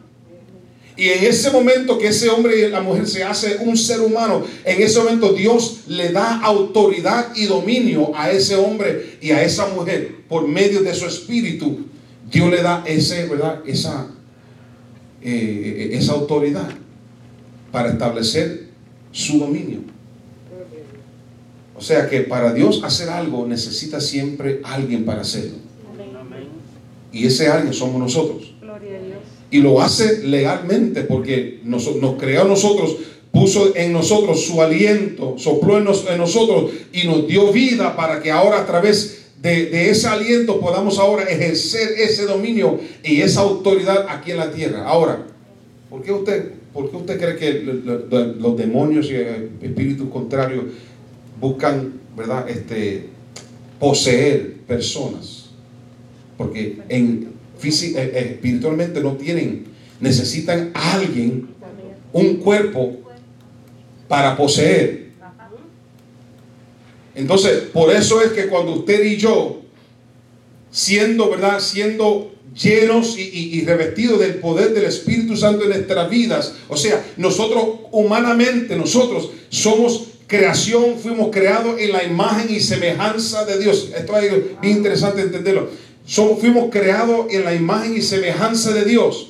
Y en ese momento que ese hombre y la mujer se hace un ser humano, en ese momento Dios le da autoridad y dominio a ese hombre y a esa mujer por medio de su espíritu. Dios le da ese, ¿verdad? Esa eh, esa autoridad para establecer su dominio. O sea que para Dios hacer algo necesita siempre alguien para hacerlo. Y ese alguien somos nosotros. Y lo hace legalmente porque nos, nos creó a nosotros, puso en nosotros su aliento, sopló en, en nosotros y nos dio vida para que ahora a través de, ese aliento podamos ahora ejercer ese dominio y esa autoridad aquí en la tierra. Ahora, ¿por qué usted, por usted cree que los demonios y espíritus contrarios buscan, ¿verdad? Este, poseer personas? Porque en, eh, eh, espiritualmente no tienen, necesitan a alguien, un cuerpo para poseer. Entonces, por eso es que cuando usted y yo, siendo, ¿verdad? Siendo llenos y, revestidos del poder del Espíritu Santo en nuestras vidas, o sea, nosotros humanamente, nosotros somos creación, fuimos creados en la imagen y semejanza de Dios. Esto es bien interesante entenderlo. Somos, fuimos creados en la imagen y semejanza de Dios.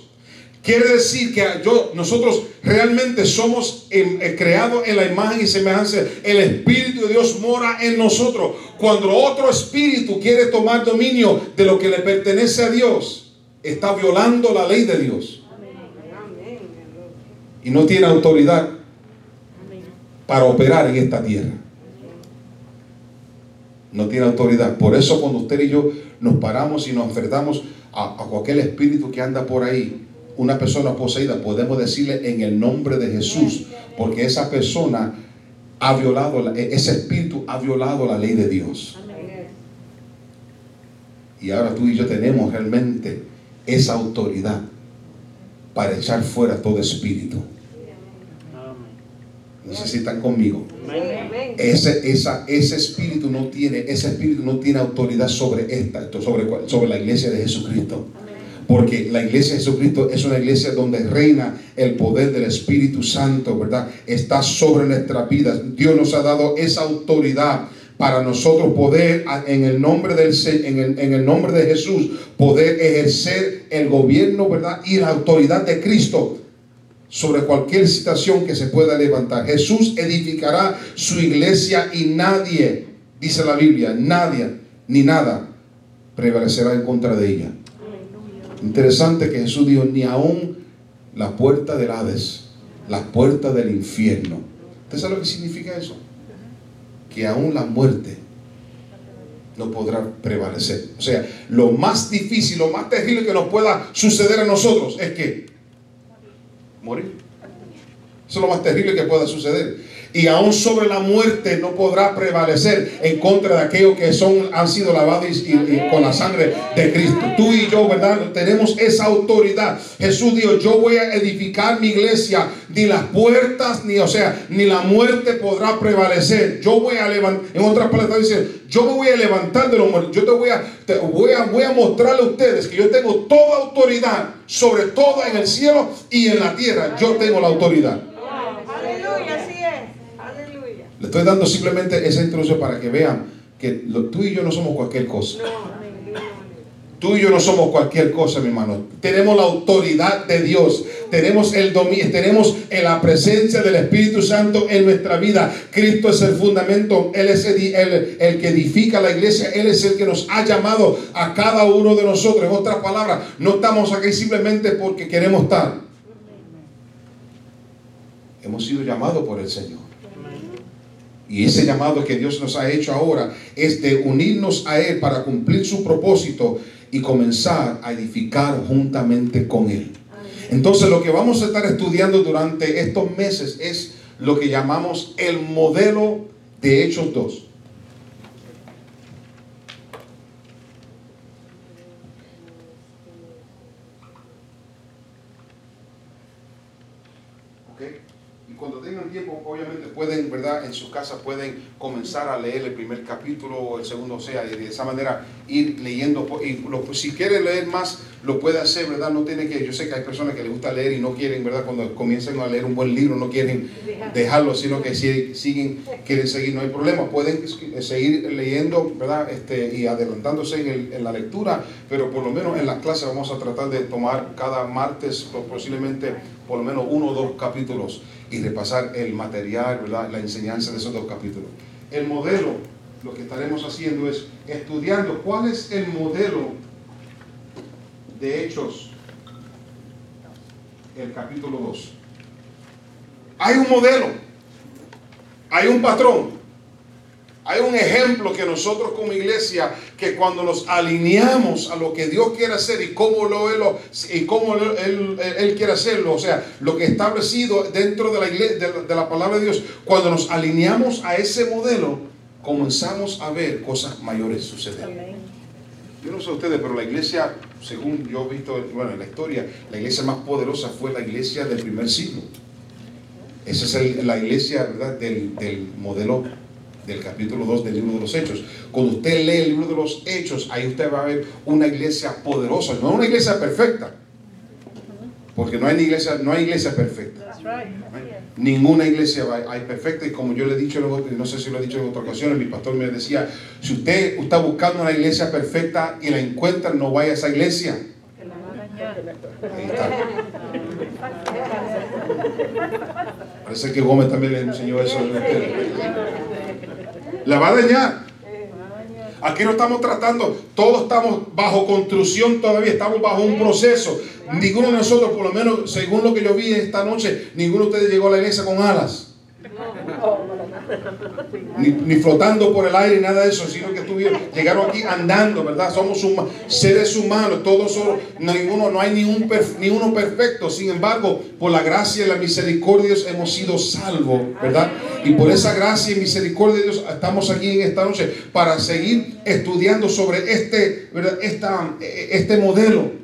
Quiere decir que yo, nosotros realmente somos eh, creados en la imagen y semejanza. El Espíritu de Dios mora en nosotros. Cuando otro espíritu quiere tomar dominio de lo que le pertenece a Dios, está violando la ley de Dios. Y no tiene autoridad para operar en esta tierra. No tiene autoridad. Por eso cuando usted y yo nos paramos y nos enfrentamos a, a cualquier espíritu que anda por ahí, una persona poseída, podemos decirle en el nombre de Jesús, porque esa persona ha violado, ese espíritu ha violado la ley de Dios. Y ahora tú y yo tenemos realmente esa autoridad para echar fuera todo espíritu. Necesitan conmigo. Ese, esa, ese espíritu no tiene, ese espíritu no tiene autoridad sobre esta, sobre, sobre la iglesia de Jesucristo. Porque la iglesia de Jesucristo es una iglesia donde reina el poder del Espíritu Santo, ¿verdad? Está sobre nuestras vidas. Dios nos ha dado esa autoridad para nosotros poder en el nombre del en el, en el nombre de Jesús poder ejercer el gobierno, ¿verdad? Y la autoridad de Cristo sobre cualquier situación que se pueda levantar. Jesús edificará su iglesia y nadie dice la Biblia, nadie ni nada prevalecerá en contra de ella. Interesante que Jesús dijo, ni aún la puerta del Hades, la puerta del infierno. ¿Usted sabe lo que significa eso? Que aún la muerte no podrá prevalecer. O sea, lo más difícil, lo más terrible que nos pueda suceder a nosotros es que morir. Eso es lo más terrible que pueda suceder y aún sobre la muerte no podrá prevalecer en contra de aquellos que son, han sido lavados con la sangre de Cristo. Tú y yo, ¿verdad? Tenemos esa autoridad. Jesús dijo, yo voy a edificar mi iglesia, ni las puertas, ni, o sea, ni la muerte podrá prevalecer. Yo voy a levantar, en otras palabras, dice, yo me voy a levantar de los muertos. Yo te voy a, voy a, voy a mostrarle a ustedes que yo tengo toda autoridad sobre todo en el cielo y en la tierra. Yo tengo la autoridad. Le estoy dando simplemente esa introducción para que vean que tú y yo no somos cualquier cosa. Tú y yo no somos cualquier cosa, mi hermano. Tenemos la autoridad de Dios. Tenemos el dominio, tenemos la presencia del Espíritu Santo en nuestra vida. Cristo es el fundamento. Él es el, el, que edifica la iglesia. Él es el que nos ha llamado a cada uno de nosotros. En otras palabras, no estamos aquí simplemente porque queremos estar. Hemos sido llamados por el Señor. Y ese llamado que Dios nos ha hecho ahora es de unirnos a Él para cumplir su propósito y comenzar a edificar juntamente con Él. Entonces lo que vamos a estar estudiando durante estos meses es lo que llamamos el modelo de Hechos 2. cuando tengan tiempo, obviamente pueden, ¿verdad? En su casa pueden comenzar a leer el primer capítulo o el segundo, o sea, y de esa manera ir leyendo. Y si quieren leer más, lo puede hacer, ¿verdad? No tiene que, yo sé que hay personas que les gusta leer y no quieren, ¿verdad? Cuando comiencen a leer un buen libro, no quieren dejarlo, sino que si siguen, quieren seguir, no hay problema. Pueden seguir leyendo, ¿verdad? Este, y adelantándose en, en la lectura, pero por lo menos en las clases vamos a tratar de tomar cada martes, posiblemente por lo menos uno o dos capítulos y repasar el material, la enseñanza de esos dos capítulos. El modelo, lo que estaremos haciendo es estudiando cuál es el modelo de Hechos, el capítulo 2. Hay un modelo, hay un patrón. Hay un ejemplo que nosotros como iglesia, que cuando nos alineamos a lo que Dios quiere hacer y cómo, lo, él, y cómo él, él, quiere hacerlo, o sea, lo que establecido dentro de la, iglesia, de, la palabra de Dios, cuando nos alineamos a ese modelo, comenzamos a ver cosas mayores suceder. Yo no sé ustedes, pero la iglesia, según yo he visto bueno, en la historia, la iglesia más poderosa fue la iglesia del primer siglo. Esa es la iglesia ¿verdad? Del, del modelo del capítulo 2 del libro de los Hechos. Cuando usted lee el libro de los Hechos, ahí usted va a ver una iglesia poderosa, no una iglesia perfecta. Porque no hay iglesia, no hay iglesia perfecta. Ninguna iglesia hay perfecta y como yo le he dicho, no sé si lo he dicho en otra ocasión, mi pastor me decía, si usted está buscando una iglesia perfecta y la encuentra, no vaya a esa iglesia. Ahí está. Parece que Gómez también le enseñó eso. La va a dañar. Aquí no estamos tratando, todos estamos bajo construcción todavía, estamos bajo un proceso. Ninguno de nosotros, por lo menos según lo que yo vi esta noche, ninguno de ustedes llegó a la iglesia con alas. Ni, flotando por el aire, nada de eso, sino que estuvieron, llegaron aquí andando, ¿verdad? Somos seres humanos, todos son, ninguno, no hay ni, un, ni uno perfecto. Sin embargo, por la gracia y la misericordia de Dios hemos sido salvos, ¿verdad? Y por esa gracia y misericordia de Dios estamos aquí en esta noche para seguir estudiando sobre este, ¿verdad? Esta, este modelo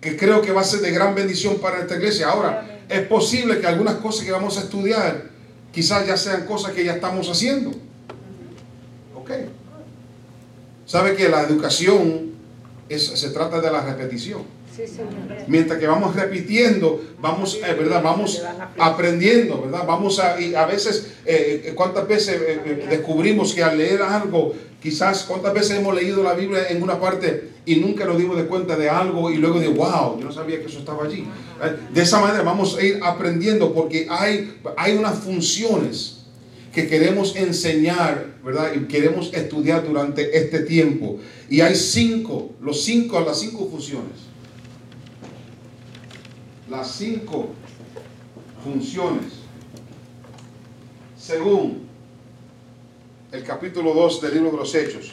que creo que va a ser de gran bendición para esta iglesia. Ahora, es posible que algunas cosas que vamos a estudiar quizás ya sean cosas que ya estamos haciendo. ¿Ok? ¿Sabe que la educación es, se trata de la repetición? Mientras que vamos repitiendo, vamos, eh, ¿verdad? Vamos aprendiendo, ¿verdad? Vamos a, y a veces, eh, eh, ¿cuántas veces descubrimos que al leer algo, quizás, ¿cuántas veces hemos leído la Biblia en una parte y nunca nos dimos de cuenta de algo y luego de, wow, yo no sabía que eso estaba allí? De esa manera vamos a ir aprendiendo porque hay, hay unas funciones que queremos enseñar, ¿verdad? Y queremos estudiar durante este tiempo. Y hay cinco, los cinco, las cinco funciones. Las cinco funciones. Según el capítulo 2 del libro de los Hechos.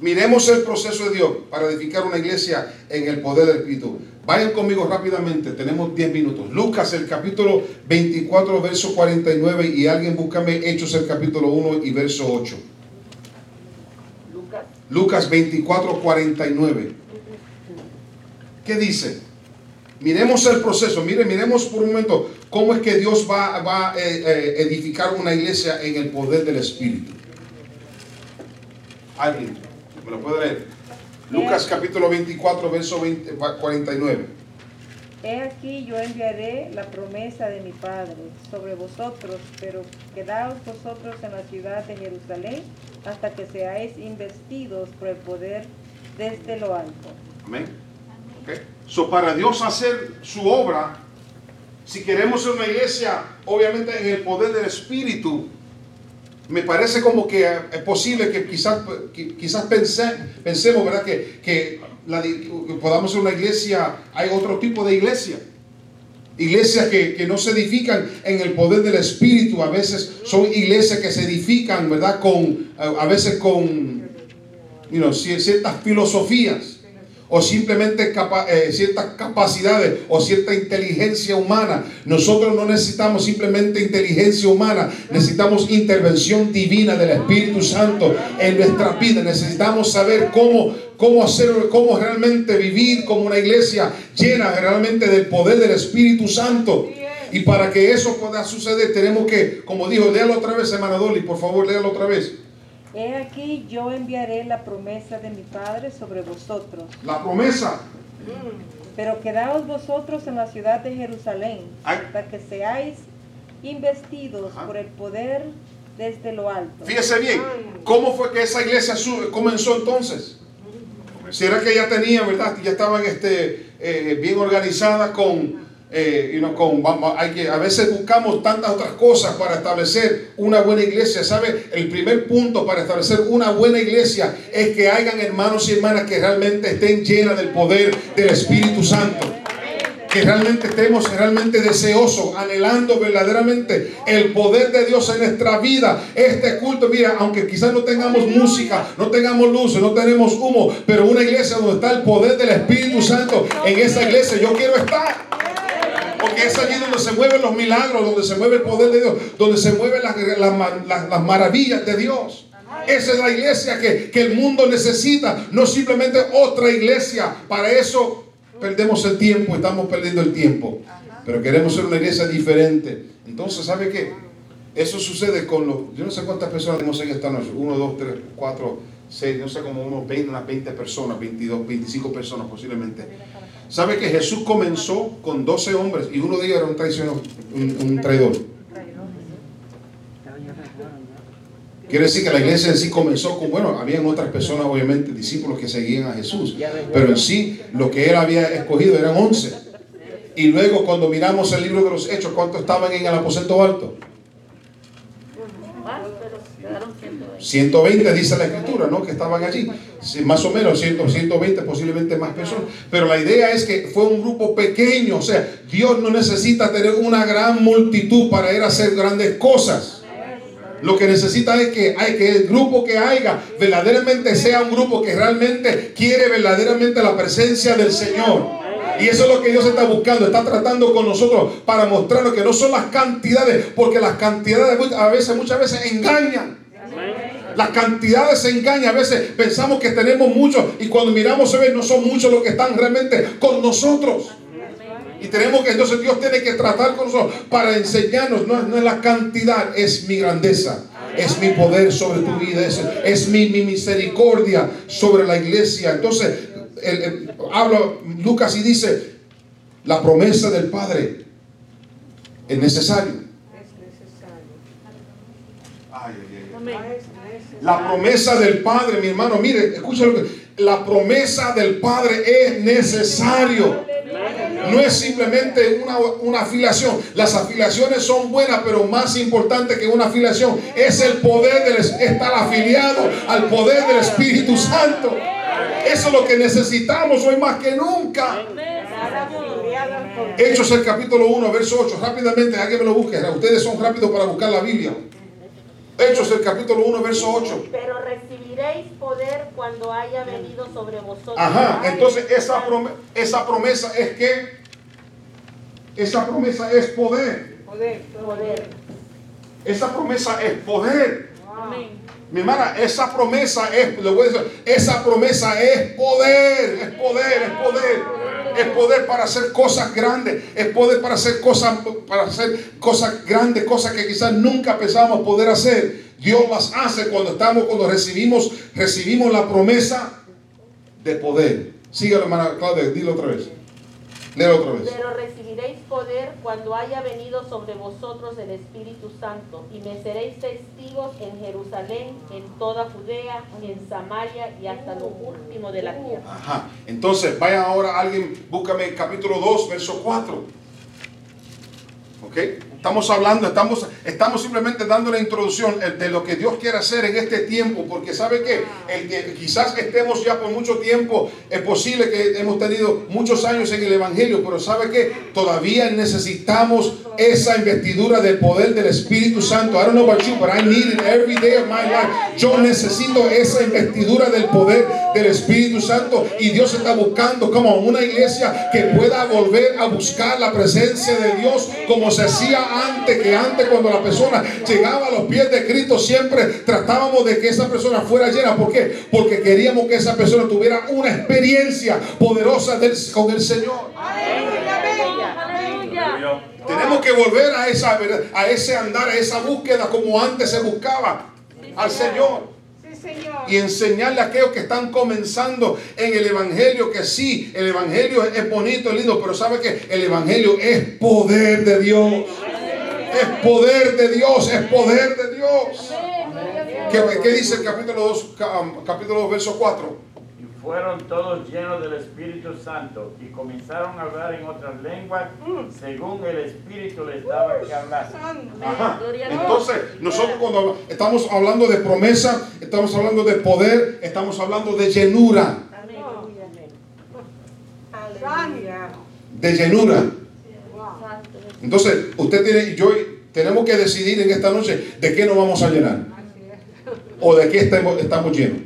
Miremos el proceso de Dios para edificar una iglesia en el poder del Espíritu. Vayan conmigo rápidamente, tenemos 10 minutos. Lucas el capítulo 24, verso 49 y alguien búscame Hechos el capítulo 1 y verso 8. Lucas. Lucas 24, 49. ¿Qué dice? Miremos el proceso, mire, miremos por un momento cómo es que Dios va, va a eh, eh, edificar una iglesia en el poder del Espíritu. Alguien, ¿me lo puede leer? Lucas capítulo 24, verso 20 49. He aquí yo enviaré la promesa de mi Padre sobre vosotros, pero quedaos vosotros en la ciudad de Jerusalén hasta que seáis investidos por el poder desde lo alto. Amén. Ok. So, para Dios hacer su obra, si queremos ser una iglesia, obviamente en el poder del Espíritu, me parece como que es posible que quizás, que quizás pense- pensemos, ¿verdad? Que, que, podamos ser una iglesia, hay otro tipo de iglesia. Iglesias que, que no se edifican en el poder del Espíritu, a veces son iglesias que se edifican, ¿verdad? Con, a veces con you know, cier- ciertas filosofías o simplemente eh, ciertas capacidades o cierta inteligencia humana. Nosotros no necesitamos simplemente inteligencia humana, necesitamos intervención divina del Espíritu Santo en nuestra vida. Necesitamos saber cómo, cómo hacer, cómo realmente vivir como una iglesia llena realmente del poder del Espíritu Santo. Y para que eso pueda suceder, tenemos que, como dijo, léalo otra vez, hermana Dolly, por favor, léalo otra vez. He aquí yo enviaré la promesa de mi Padre sobre vosotros, La promesa. pero quedaos vosotros en la ciudad de Jerusalén Ay. hasta que seáis investidos Ajá. por el poder desde lo alto. Fíjese bien, ¿cómo fue que esa iglesia comenzó entonces? ¿Será que ya tenía, verdad? Ya estaban este, eh, bien organizadas con, eh, you vamos, hay que, a veces buscamos tantas otras cosas para establecer una buena iglesia. ¿Sabe? El primer punto para establecer una buena iglesia es que hayan hermanos y hermanas que realmente estén llenas del poder del Espíritu Santo que realmente estemos realmente deseosos, anhelando verdaderamente el poder de Dios en nuestra vida. Este culto, mira, aunque quizás no tengamos música, no tengamos luces, no tenemos humo, pero una iglesia donde está el poder del Espíritu Santo, en esa iglesia yo quiero estar. Porque es allí donde se mueven los milagros, donde se mueve el poder de Dios, donde se mueven las, las- las- las maravillas de Dios. Esa es la iglesia que, que el mundo necesita, no simplemente otra iglesia. Para eso perdemos el tiempo, estamos perdiendo el tiempo. Pero queremos ser una iglesia diferente. Entonces, ¿sabe qué? Eso sucede con los... Yo no sé cuántas personas tenemos en esta noche. Uno, dos, tres, cuatro, seis, no sé, como unos 20, unas 20 personas, 22, 25 personas posiblemente. ¿Sabe que Jesús comenzó con 12 hombres y uno de ellos era un un, un traidor? Quiere decir que la iglesia en sí comenzó con, bueno, habían otras personas, obviamente, discípulos que seguían a Jesús, pero en sí lo que él había escogido eran 11. Y luego cuando miramos el libro de los Hechos, ¿cuántos estaban en el aposento alto? Más, pero quedaron 120. 120 dice la escritura, ¿no? Que estaban allí. Más o menos 100, 120, posiblemente más personas. Pero la idea es que fue un grupo pequeño. O sea, Dios no necesita tener una gran multitud para ir a hacer grandes cosas. Lo que necesita es que, hay, que el grupo que haya verdaderamente sea un grupo que realmente quiere verdaderamente la presencia del Señor. Y eso es lo que Dios está buscando, está tratando con nosotros para mostrarnos que no son las cantidades, porque las cantidades a veces, muchas veces engañan. Las cantidades se engañan. A veces pensamos que tenemos mucho y cuando miramos se ve no son muchos los que están realmente con nosotros. Y tenemos que, entonces Dios tiene que tratar con nosotros para enseñarnos, no, es- no es la cantidad, es mi grandeza, es mi poder sobre tu vida, es, es mi, mi misericordia sobre la iglesia. Entonces, el- habla Lucas y dice, la promesa del Padre es necesario. Ay, ay, ay. Amén. La promesa del Padre, mi hermano, mire, escucha lo que la promesa del Padre es necesario. no es simplemente una, una afiliación. Las afiliaciones son buenas, pero más importante que una afiliación es el poder del estar afiliado al poder del Espíritu Santo. Eso es lo que necesitamos hoy más que nunca. Hechos el capítulo 1, verso 8. Rápidamente, alguien me lo busque. Ustedes son rápidos para buscar la Biblia. Hechos el capítulo 1, verso 8. Pero recibiréis poder cuando haya venido sobre vosotros. Ajá, entonces esa promesa, esa promesa es que esa promesa es poder. Poder. Poder. Esa promesa es poder. Amén. Mi hermana, esa promesa es, le voy a decir, esa promesa es poder, es poder, es poder. Es poder para hacer cosas grandes, es poder para hacer cosas, para hacer cosas grandes, cosas que quizás nunca pensábamos poder hacer. Dios las hace cuando estamos, cuando recibimos, recibimos la promesa de poder. Síguelo, hermana Claudia, dilo otra vez. Léelo otra vez. Pero recibiréis poder cuando haya venido sobre vosotros el Espíritu Santo, y me seréis testigos en Jerusalén, en toda Judea, en Samaria y hasta lo último de la tierra. Ajá. Entonces, vaya ahora alguien, búscame capítulo 2, verso 4. ¿Ok? Estamos hablando, estamos, estamos simplemente dando la introducción de lo que Dios quiere hacer en este tiempo, porque sabe que el que quizás estemos ya por mucho tiempo, es posible que hemos tenido muchos años en el Evangelio, pero sabe que todavía necesitamos esa investidura del poder del Espíritu Santo. I don't know about you, but I need it every day of my life. Yo necesito esa investidura del poder del Espíritu Santo y Dios está buscando como una iglesia que pueda volver a buscar la presencia de Dios como se hacía antes, que antes cuando la persona llegaba a los pies de Cristo siempre tratábamos de que esa persona fuera llena. ¿Por qué? Porque queríamos que esa persona tuviera una experiencia poderosa del- con el Señor. Tenemos que volver a, esa, a ese andar, a esa búsqueda como antes se buscaba al Señor. Y enseñarle a aquellos que están comenzando en el Evangelio que sí, el Evangelio es bonito, es lindo, pero sabe que el Evangelio es poder de Dios. Es poder de Dios, es poder de Dios. ¿Qué, qué dice el capítulo 2, capítulo 2, verso 4? Y fueron todos llenos del Espíritu Santo y comenzaron a hablar en otras lenguas según el Espíritu les daba que hablar. Ajá. Entonces, nosotros cuando estamos hablando de promesa, estamos hablando de poder, estamos hablando de llenura, de llenura. Entonces, usted tiene, yo tenemos que decidir en esta noche de qué nos vamos a llenar o de qué estamos, llenos.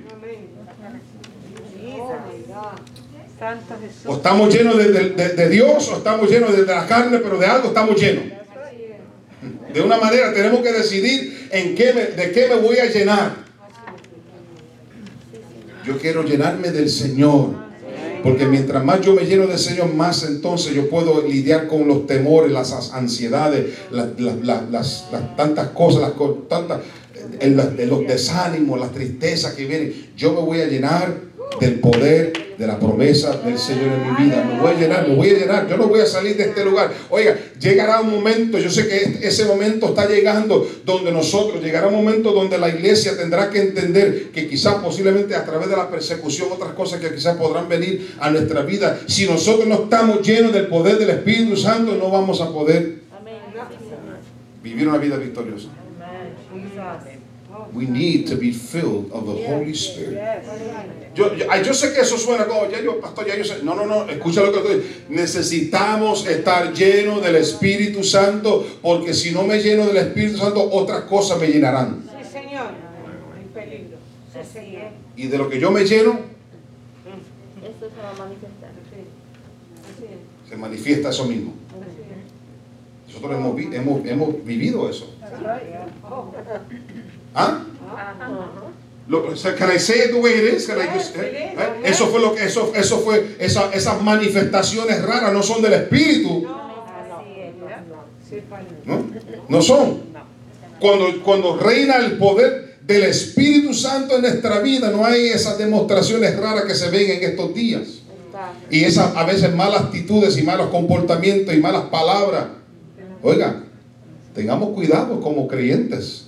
O estamos llenos de, Dios o estamos llenos de la carne, pero de algo estamos llenos. De una manera tenemos que decidir en qué me- de qué me voy a llenar. Yo quiero llenarme del Señor. Porque mientras más yo me lleno del Señor, más entonces yo puedo lidiar con los temores, las ansiedades, las, las- tantas cosas, las tantas, eh, los desánimos, las tristezas que vienen. Yo me voy a llenar del poder, de la promesa del Señor en mi vida. Me voy a llenar, me voy a llenar. Yo no voy a salir de este lugar. Oiga, llegará un momento, yo sé que ese momento está llegando donde nosotros, llegará un momento donde la iglesia tendrá que entender que quizás posiblemente a través de la persecución, otras cosas que quizás podrán venir a nuestra vida, si nosotros no estamos llenos del poder del Espíritu Santo, no vamos a poder vivir una vida victoriosa. We need to be filled of the Holy Spirit. Yo, yo, ay, yo sé que eso suena como, ya yo, pastor, ya yo sé. No, no, no, escucha lo que estoy Necesitamos estar llenos del Espíritu Santo, porque si no me lleno del Espíritu Santo, otras cosas me llenarán. Sí, Señor. Hay peligro. Sí, Señor. Y de lo que yo me lleno, Eso se va a manifestar. se manifiesta eso mismo. Nosotros hemos, hemos, hemos vivido eso. ¿Ah? Lo, so can I say it the way it is? Can I just- eh, eh? Eso fue lo que eso, eso fue esa- esas manifestaciones raras no son del espíritu, ¿no? No son. Cuando, cuando reina el poder del Espíritu Santo en nuestra vida, no hay esas demostraciones raras que se ven en estos días. Y esas a veces malas actitudes y malos comportamientos y malas palabras. Oiga, tengamos cuidado como creyentes.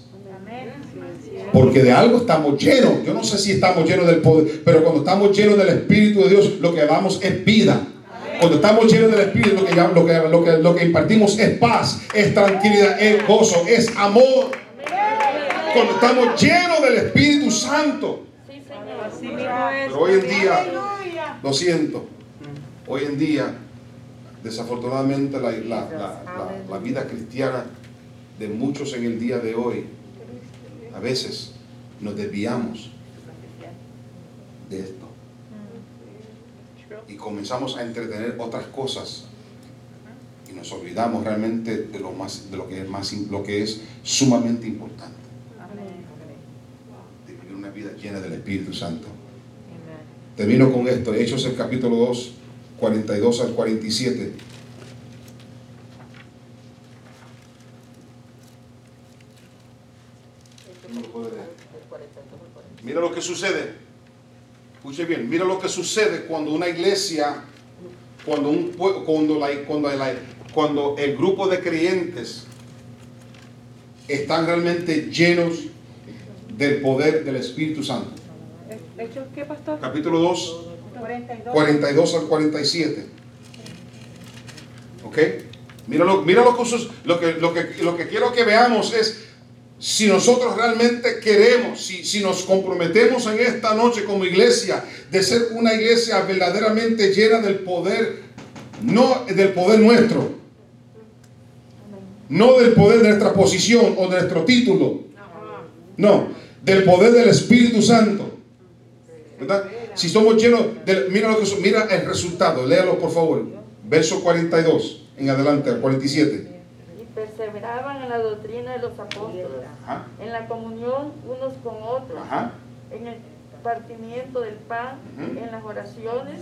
Porque de algo estamos llenos. Yo no sé si estamos llenos del poder, pero cuando estamos llenos del Espíritu de Dios, lo que damos es vida. Cuando estamos llenos del Espíritu, lo que, lo que, lo que, impartimos es paz, es tranquilidad, es gozo, es amor. Cuando estamos llenos del Espíritu Santo. Pero hoy en día, lo siento, hoy en día, desafortunadamente, la- la- la vida cristiana de muchos en el día de hoy, a veces nos desviamos de esto. Y comenzamos a entretener otras cosas. Y nos olvidamos realmente de lo más de lo que es más lo que es sumamente importante. De vivir una vida llena del Espíritu Santo. Termino con esto. Hechos el capítulo 2 42 al 47 lo que sucede. Escuche bien, mira lo que sucede cuando una iglesia, cuando, un, cuando, la, cuando, la- cuando el grupo de creyentes están realmente llenos del poder del Espíritu Santo. ¿Hechos qué, pastor? Capítulo 2, 42. 42 al 47. ¿Ok? Mira lo, mira lo que, lo, que, lo, que, lo que quiero que veamos es si nosotros realmente queremos, si, si nos comprometemos en esta noche como iglesia de ser una iglesia verdaderamente llena del poder, no del poder nuestro, no del poder de nuestra posición o de nuestro título, no, del poder del Espíritu Santo. ¿verdad? Si somos llenos, de, mira, lo que, mira el resultado, léalo por favor, verso 42 en adelante, al 47. Y perseveraban en la doctrina de los apóstoles, Ajá, en la comunión unos con otros, ajá, en el partimiento del pan, en las oraciones,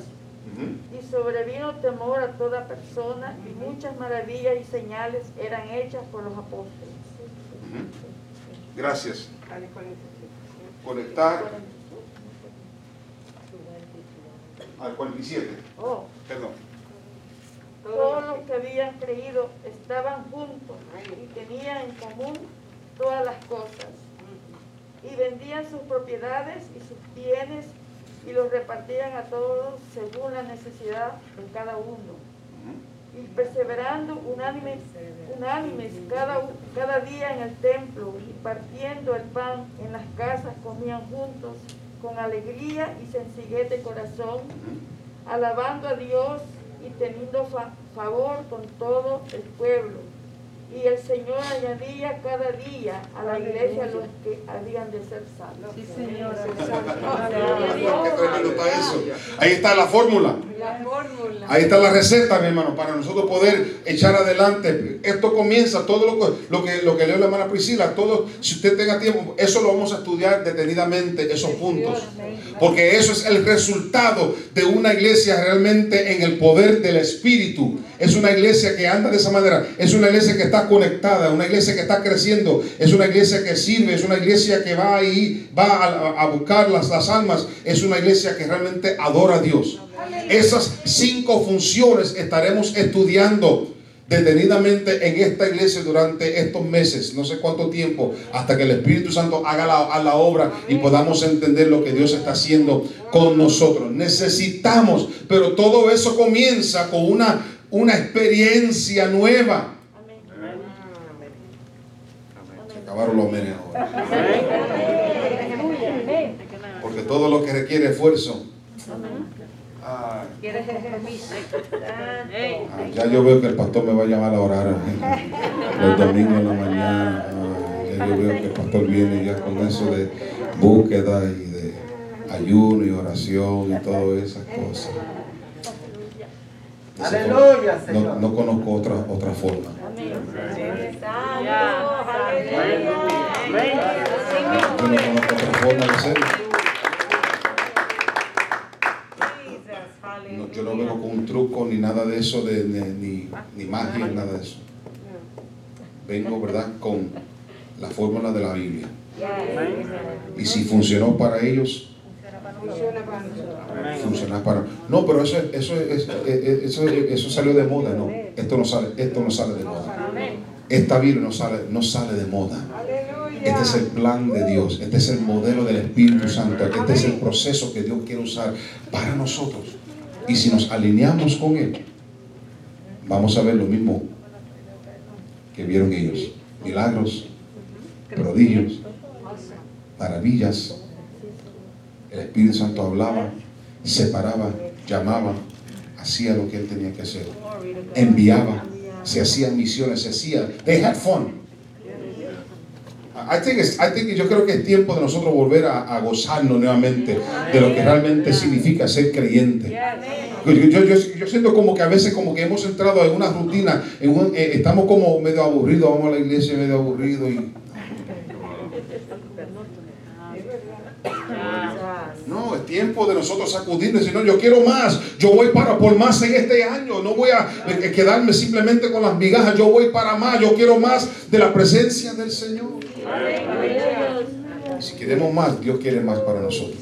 ujú. y sobrevino temor a toda persona, y muchas maravillas y señales eran hechas por los apóstoles. Gracias. Conectar. Al 47. Oh, Perdón. Todos los que habían creído estaban juntos y tenían en común todas las cosas. Y vendían sus propiedades y sus bienes y los repartían a todos según la necesidad de cada uno. Y perseverando unánimes, unánimes cada, cada día en el templo y partiendo el pan en las casas comían juntos con alegría y sencillez de corazón alabando a Dios y teniendo fa- favor con todo el pueblo. Y el Señor añadía cada día a la iglesia los que habían de ser salvos. Sí, eso. Ahí está la fórmula. La fórmula. Ahí está la receta, mi hermano, para nosotros poder echar adelante. Esto comienza, todo lo, que- lo que, lo que leo la hermana Priscila, todo, si usted tenga tiempo, eso lo vamos a estudiar detenidamente, esos puntos. Porque eso es el resultado de una iglesia realmente en el poder del Espíritu. Es una iglesia que anda de esa manera. Es una iglesia que está conectada, una iglesia que está creciendo. Es una iglesia que sirve, es una iglesia que va ahí, va a, a buscar las, las almas. Es una iglesia que realmente adora a Dios. Esas cinco funciones estaremos estudiando detenidamente en esta iglesia durante estos meses, no sé cuánto tiempo, hasta que el Espíritu Santo haga la, a la obra y podamos entender lo que Dios está haciendo con nosotros. Necesitamos, pero todo eso comienza con una, una experiencia nueva. Se acabaron los menes ahora. Porque todo lo que requiere esfuerzo. Ah, ya yo veo que el pastor me va a llamar a orar eh, los domingos en la mañana. Ay, ya yo veo que el pastor viene ya con eso de búsqueda y de ayuno y oración y todas esas cosas. Aleluya, No, Señor. no conozco otra, otra forma. Amén. Yo no conozco otra forma de hacerlo. Yo no vengo con un truco ni nada de eso, ni, ni, ni magia, nada de eso. Vengo, ¿verdad?, con la fórmula de la Biblia. Y si funcionó para ellos, funcionará para... No, pero eso, eso, es- eh, eso, eso salió de moda, no. Esto no sale, esto no sale de moda. Esta Biblia no sale, no sale de moda. Este es el plan de Dios, este es el modelo del Espíritu Santo, este es el proceso que Dios quiere usar para nosotros. Y si nos alineamos con Él, vamos a ver lo mismo que vieron ellos. Milagros, prodigios, maravillas. El Espíritu Santo hablaba, separaba, llamaba, hacía lo que él tenía que hacer. Enviaba, se hacían misiones, se hacía. They had fun. I think, it's- I think yo creo que es tiempo de nosotros volver a, a gozarnos nuevamente de lo que realmente significa ser creyente. Yo, yo, yo, yo siento como que a veces como que hemos entrado en una rutina, en un- eh, estamos como medio aburridos, vamos a la iglesia medio aburridos y No, es tiempo de nosotros sacudirnos. Si no, yo quiero más. Yo voy para por más en este año. No voy a eh, quedarme simplemente con las migajas. Yo voy para más. Yo quiero más de la presencia del Señor. Si queremos más, Dios quiere más para nosotros.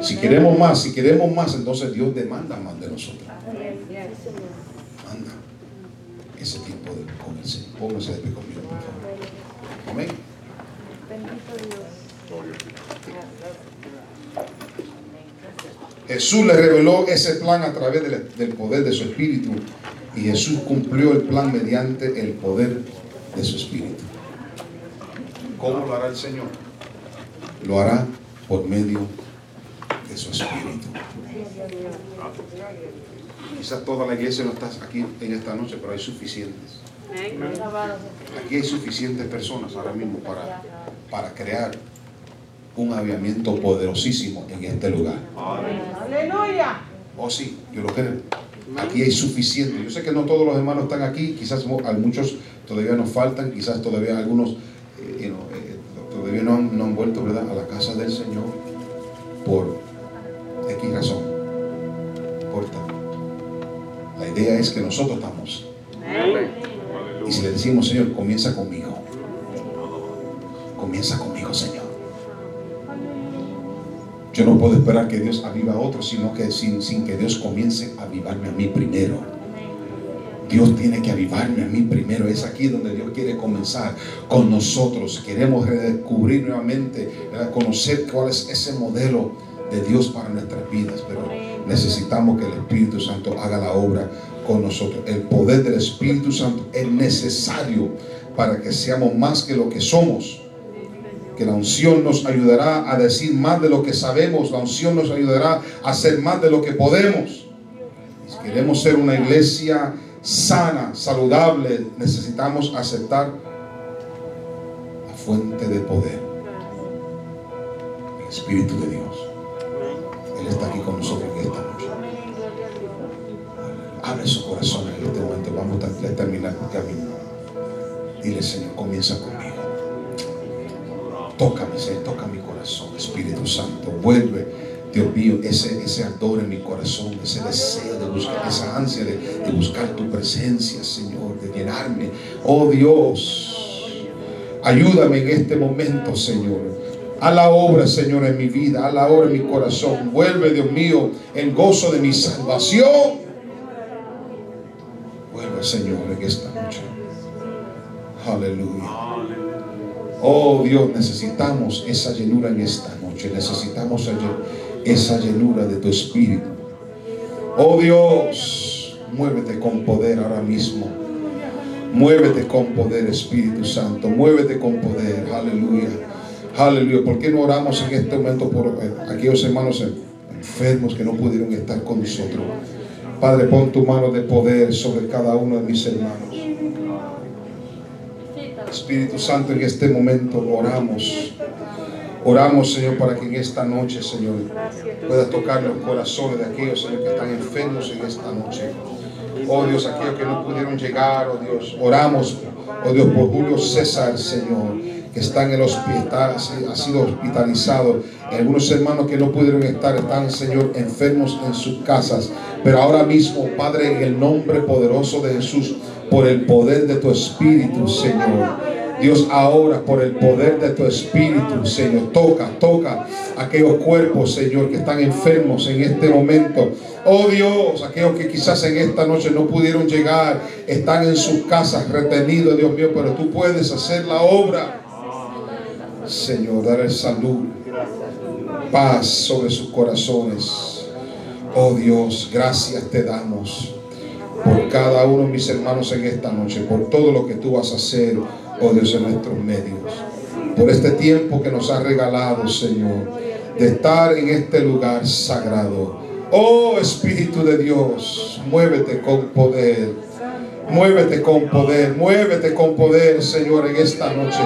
Si queremos más, si queremos más, entonces Dios demanda más de nosotros. Manda ese tiempo de, Señor. Póngase de pie conmigo, por favor. Amén. Jesús le reveló ese plan a través del poder de su espíritu y Jesús cumplió el plan mediante el poder de su espíritu. ¿Cómo lo hará el Señor? Lo hará por medio de su espíritu. Quizás toda la iglesia no está aquí en esta noche, pero hay suficientes. Aquí hay suficientes personas ahora mismo para, para crear un avivamiento poderosísimo en este lugar. Aleluya. Oh, sí, yo lo creo. Aquí hay suficiente. Yo sé que no todos los hermanos están aquí, quizás muchos todavía nos faltan, quizás todavía algunos you know, eh, todavía no han, no han vuelto ¿verdad? a la casa del Señor por X razón. Importa. La idea es que nosotros estamos. Y si le decimos, Señor, comienza conmigo. Comienza conmigo, Señor. Yo no puedo esperar que Dios aviva a otros, sino que sin, sin que Dios comience a avivarme a mí primero. Dios tiene que avivarme a mí primero. Es aquí donde Dios quiere comenzar con nosotros. Queremos redescubrir nuevamente, conocer cuál es ese modelo de Dios para nuestras vidas. Pero necesitamos que el Espíritu Santo haga la obra con nosotros. El poder del Espíritu Santo es necesario para que seamos más que lo que somos que la unción nos ayudará a decir más de lo que sabemos, la unción nos ayudará a hacer más de lo que podemos. Si queremos ser una iglesia sana, saludable, necesitamos aceptar la fuente de poder, el Espíritu de Dios. Él está aquí con nosotros en esta noche. Abre su corazón en este momento. Vamos a terminar el camino. Dile, Señor, comienza conmigo. Tócame, Señor, toca mi corazón, Espíritu Santo. Vuelve, Dios mío, ese, ese ardor en mi corazón, ese deseo de buscar, esa ansia de, buscar tu presencia, Señor, de llenarme. Oh Dios, ayúdame en este momento, Señor. A la obra, Señor, en mi vida, a la obra en mi corazón. Vuelve, Dios mío, el gozo de mi salvación. Vuelve, Señor, en esta noche. Aleluya. Oh Dios, necesitamos esa llenura en esta noche. Necesitamos esa llen- esa llenura de tu espíritu. Oh Dios, muévete con poder ahora mismo. Muévete con poder, Espíritu Santo. Muévete con poder. Aleluya. Aleluya. ¿Por qué no oramos en este momento por eh, aquellos hermanos en- enfermos que no pudieron estar con nosotros? Padre, pon tu mano de poder sobre cada uno de mis hermanos. Espíritu Santo, en este momento oramos. Oramos, Señor, para que en esta noche, Señor, puedas tocar los corazones de aquellos, Señor, que están enfermos en esta noche. Oh Dios, aquellos que no pudieron llegar, oh Dios, oramos, oh Dios, por Julio César, Señor, que está en el hospital, ha sido hospitalizado. Y algunos hermanos que no pudieron estar están, Señor, enfermos en sus casas. Pero ahora mismo, Padre, en el nombre poderoso de Jesús, por el poder de tu Espíritu, Señor. Dios, ahora por el poder de tu Espíritu, Señor, toca, toca aquellos cuerpos, Señor, que están enfermos en este momento. Oh Dios, aquellos que quizás en esta noche no pudieron llegar, están en sus casas retenidos, Dios mío, pero tú puedes hacer la obra. Señor, darle salud, paz sobre sus corazones. Oh Dios, gracias te damos. por cada uno de mis hermanos en esta noche, por todo lo que tú vas a hacer, oh Dios, en nuestros medios. Por este tiempo que nos has regalado, Señor, de estar en este lugar sagrado. Oh Espíritu de Dios, muévete con poder. Muévete con poder, muévete con poder, Señor, en esta noche.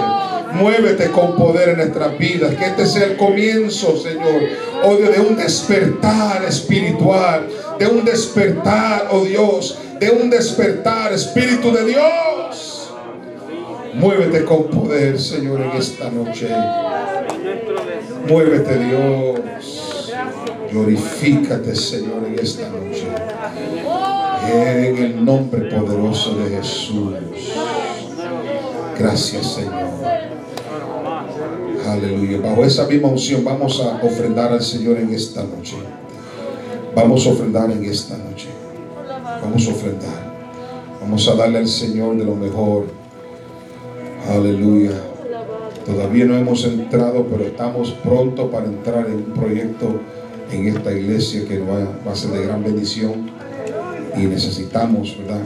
Muévete con poder en nuestras vidas. Que este sea el comienzo, Señor, oh Dios, de un despertar espiritual, de un despertar, oh Dios, de un despertar, Espíritu de Dios. Muévete con poder, Señor, en esta noche. Muévete, Dios. Glorifícate, Señor, en esta noche. En el nombre poderoso de Jesús. Gracias, Señor. Aleluya. Bajo esa misma unción vamos a ofrendar al Señor en esta noche. Vamos a ofrendar en esta noche. Vamos a ofrendar. Vamos a darle al Señor de lo mejor. Aleluya. Todavía no hemos entrado, pero estamos pronto para entrar en un proyecto en esta iglesia que va, a ser de gran bendición. Y necesitamos, ¿verdad?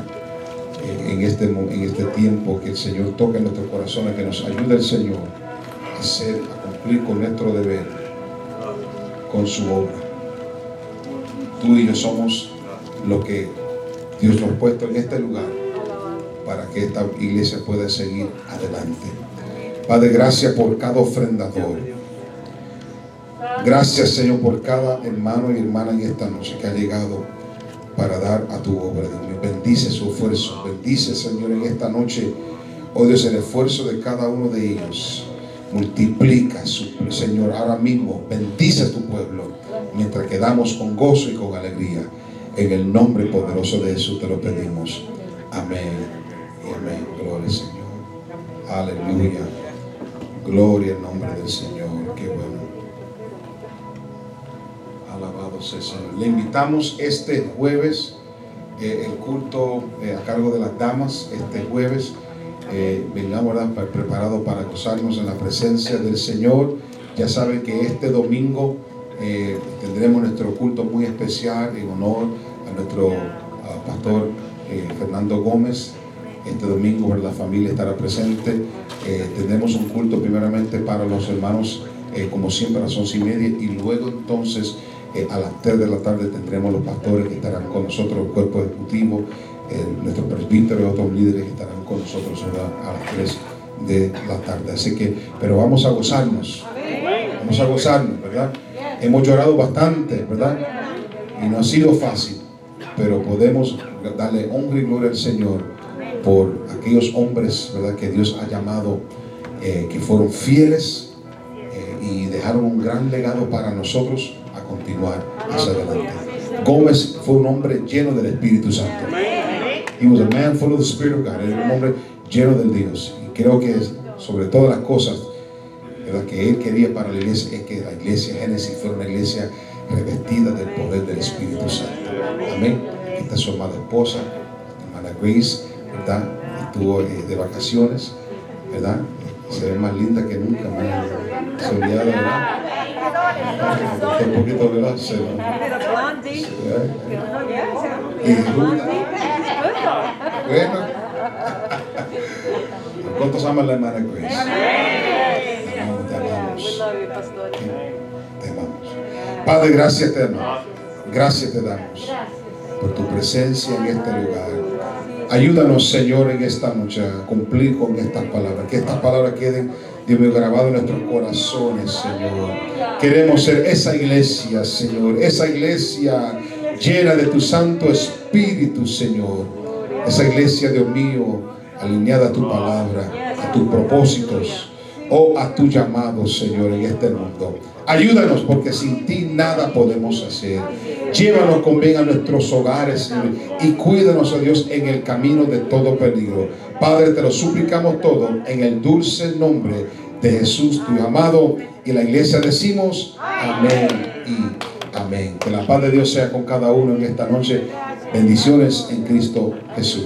En este, en este tiempo que el Señor toque nuestros corazones, que nos ayude el Señor a a cumplir con nuestro deber, con su obra. Tú y yo somos lo que Dios nos ha puesto en este lugar para que esta iglesia pueda seguir adelante. Padre, gracias por cada ofrendador. Gracias, Señor, por cada hermano y hermana en esta noche que ha llegado para dar a tu obra, Dios. Bendice su esfuerzo. Bendice, Señor, en esta noche, oh Dios, el esfuerzo de cada uno de ellos. Multiplica, Señor, ahora mismo. Bendice a tu pueblo mientras quedamos con gozo y con alegría. En el nombre poderoso de Jesús te lo pedimos. Amén amén. Gloria al Señor. Aleluya. Gloria al nombre del Señor. Qué bueno. Alabado sea el Señor. Le invitamos este jueves, eh, el culto eh, a cargo de las damas, este jueves. Eh, vengamos preparados para gozarnos en la presencia del Señor. Ya saben que este domingo eh, tendremos nuestro culto muy especial en honor a nuestro pastor Fernando Gómez. Este domingo la familia estará presente. tendremos un culto primeramente para los hermanos, como siempre a las once y media, y luego entonces a las tres de la tarde tendremos los pastores que estarán con nosotros, el cuerpo ejecutivo, nuestros presbíteros y otros líderes que estarán con nosotros a las 3 de la tarde. Así que, pero vamos a gozarnos. Vamos a gozarnos, ¿verdad? Hemos llorado bastante, ¿verdad? Y no ha sido fácil, pero podemos darle honra y gloria al Señor por aquellos hombres, ¿verdad? Que Dios ha llamado, eh, que fueron fieles eh, y dejaron un gran legado para nosotros a continuar hacia adelante. Gómez fue un hombre lleno del Espíritu Santo. He was a man full of the Spirit of God. Era un hombre lleno del Dios. Y creo que sobre todas las cosas ¿verdad? que él quería para la iglesia es que la iglesia Génesis fuera una iglesia revestida del poder del Espíritu Santo. Amén. Esta es su amada esposa, hermana Grace, ¿verdad? Estuvo eh, de vacaciones, ¿verdad? Se ve más linda que nunca, más soleada, ¿verdad? Un poquito, ¿verdad? Se, y bueno. ¿Cuántos aman la hermana Grace? Te amamos, te amamos. Te amamos. Padre, gracias te damos. Gracias te damos por tu presencia en este lugar. Ayúdanos, Señor, en esta noche a cumplir con estas palabras. Que estas palabras queden, Dios mío, grabadas en nuestros corazones, Señor. Queremos ser esa iglesia, Señor. Esa iglesia llena de tu Santo Espíritu, Señor esa iglesia, Dios mío, alineada a tu palabra, a tus propósitos o a tu llamado, Señor, en este mundo. Ayúdanos porque sin ti nada podemos hacer. Llévanos con bien a nuestros hogares, Señor, y cuídanos, oh Dios, en el camino de todo peligro. Padre, te lo suplicamos todo en el dulce nombre de Jesús, tu amado. Y la iglesia decimos amén y amén. Que la paz de Dios sea con cada uno en esta noche. Bendiciones en Cristo Jesús.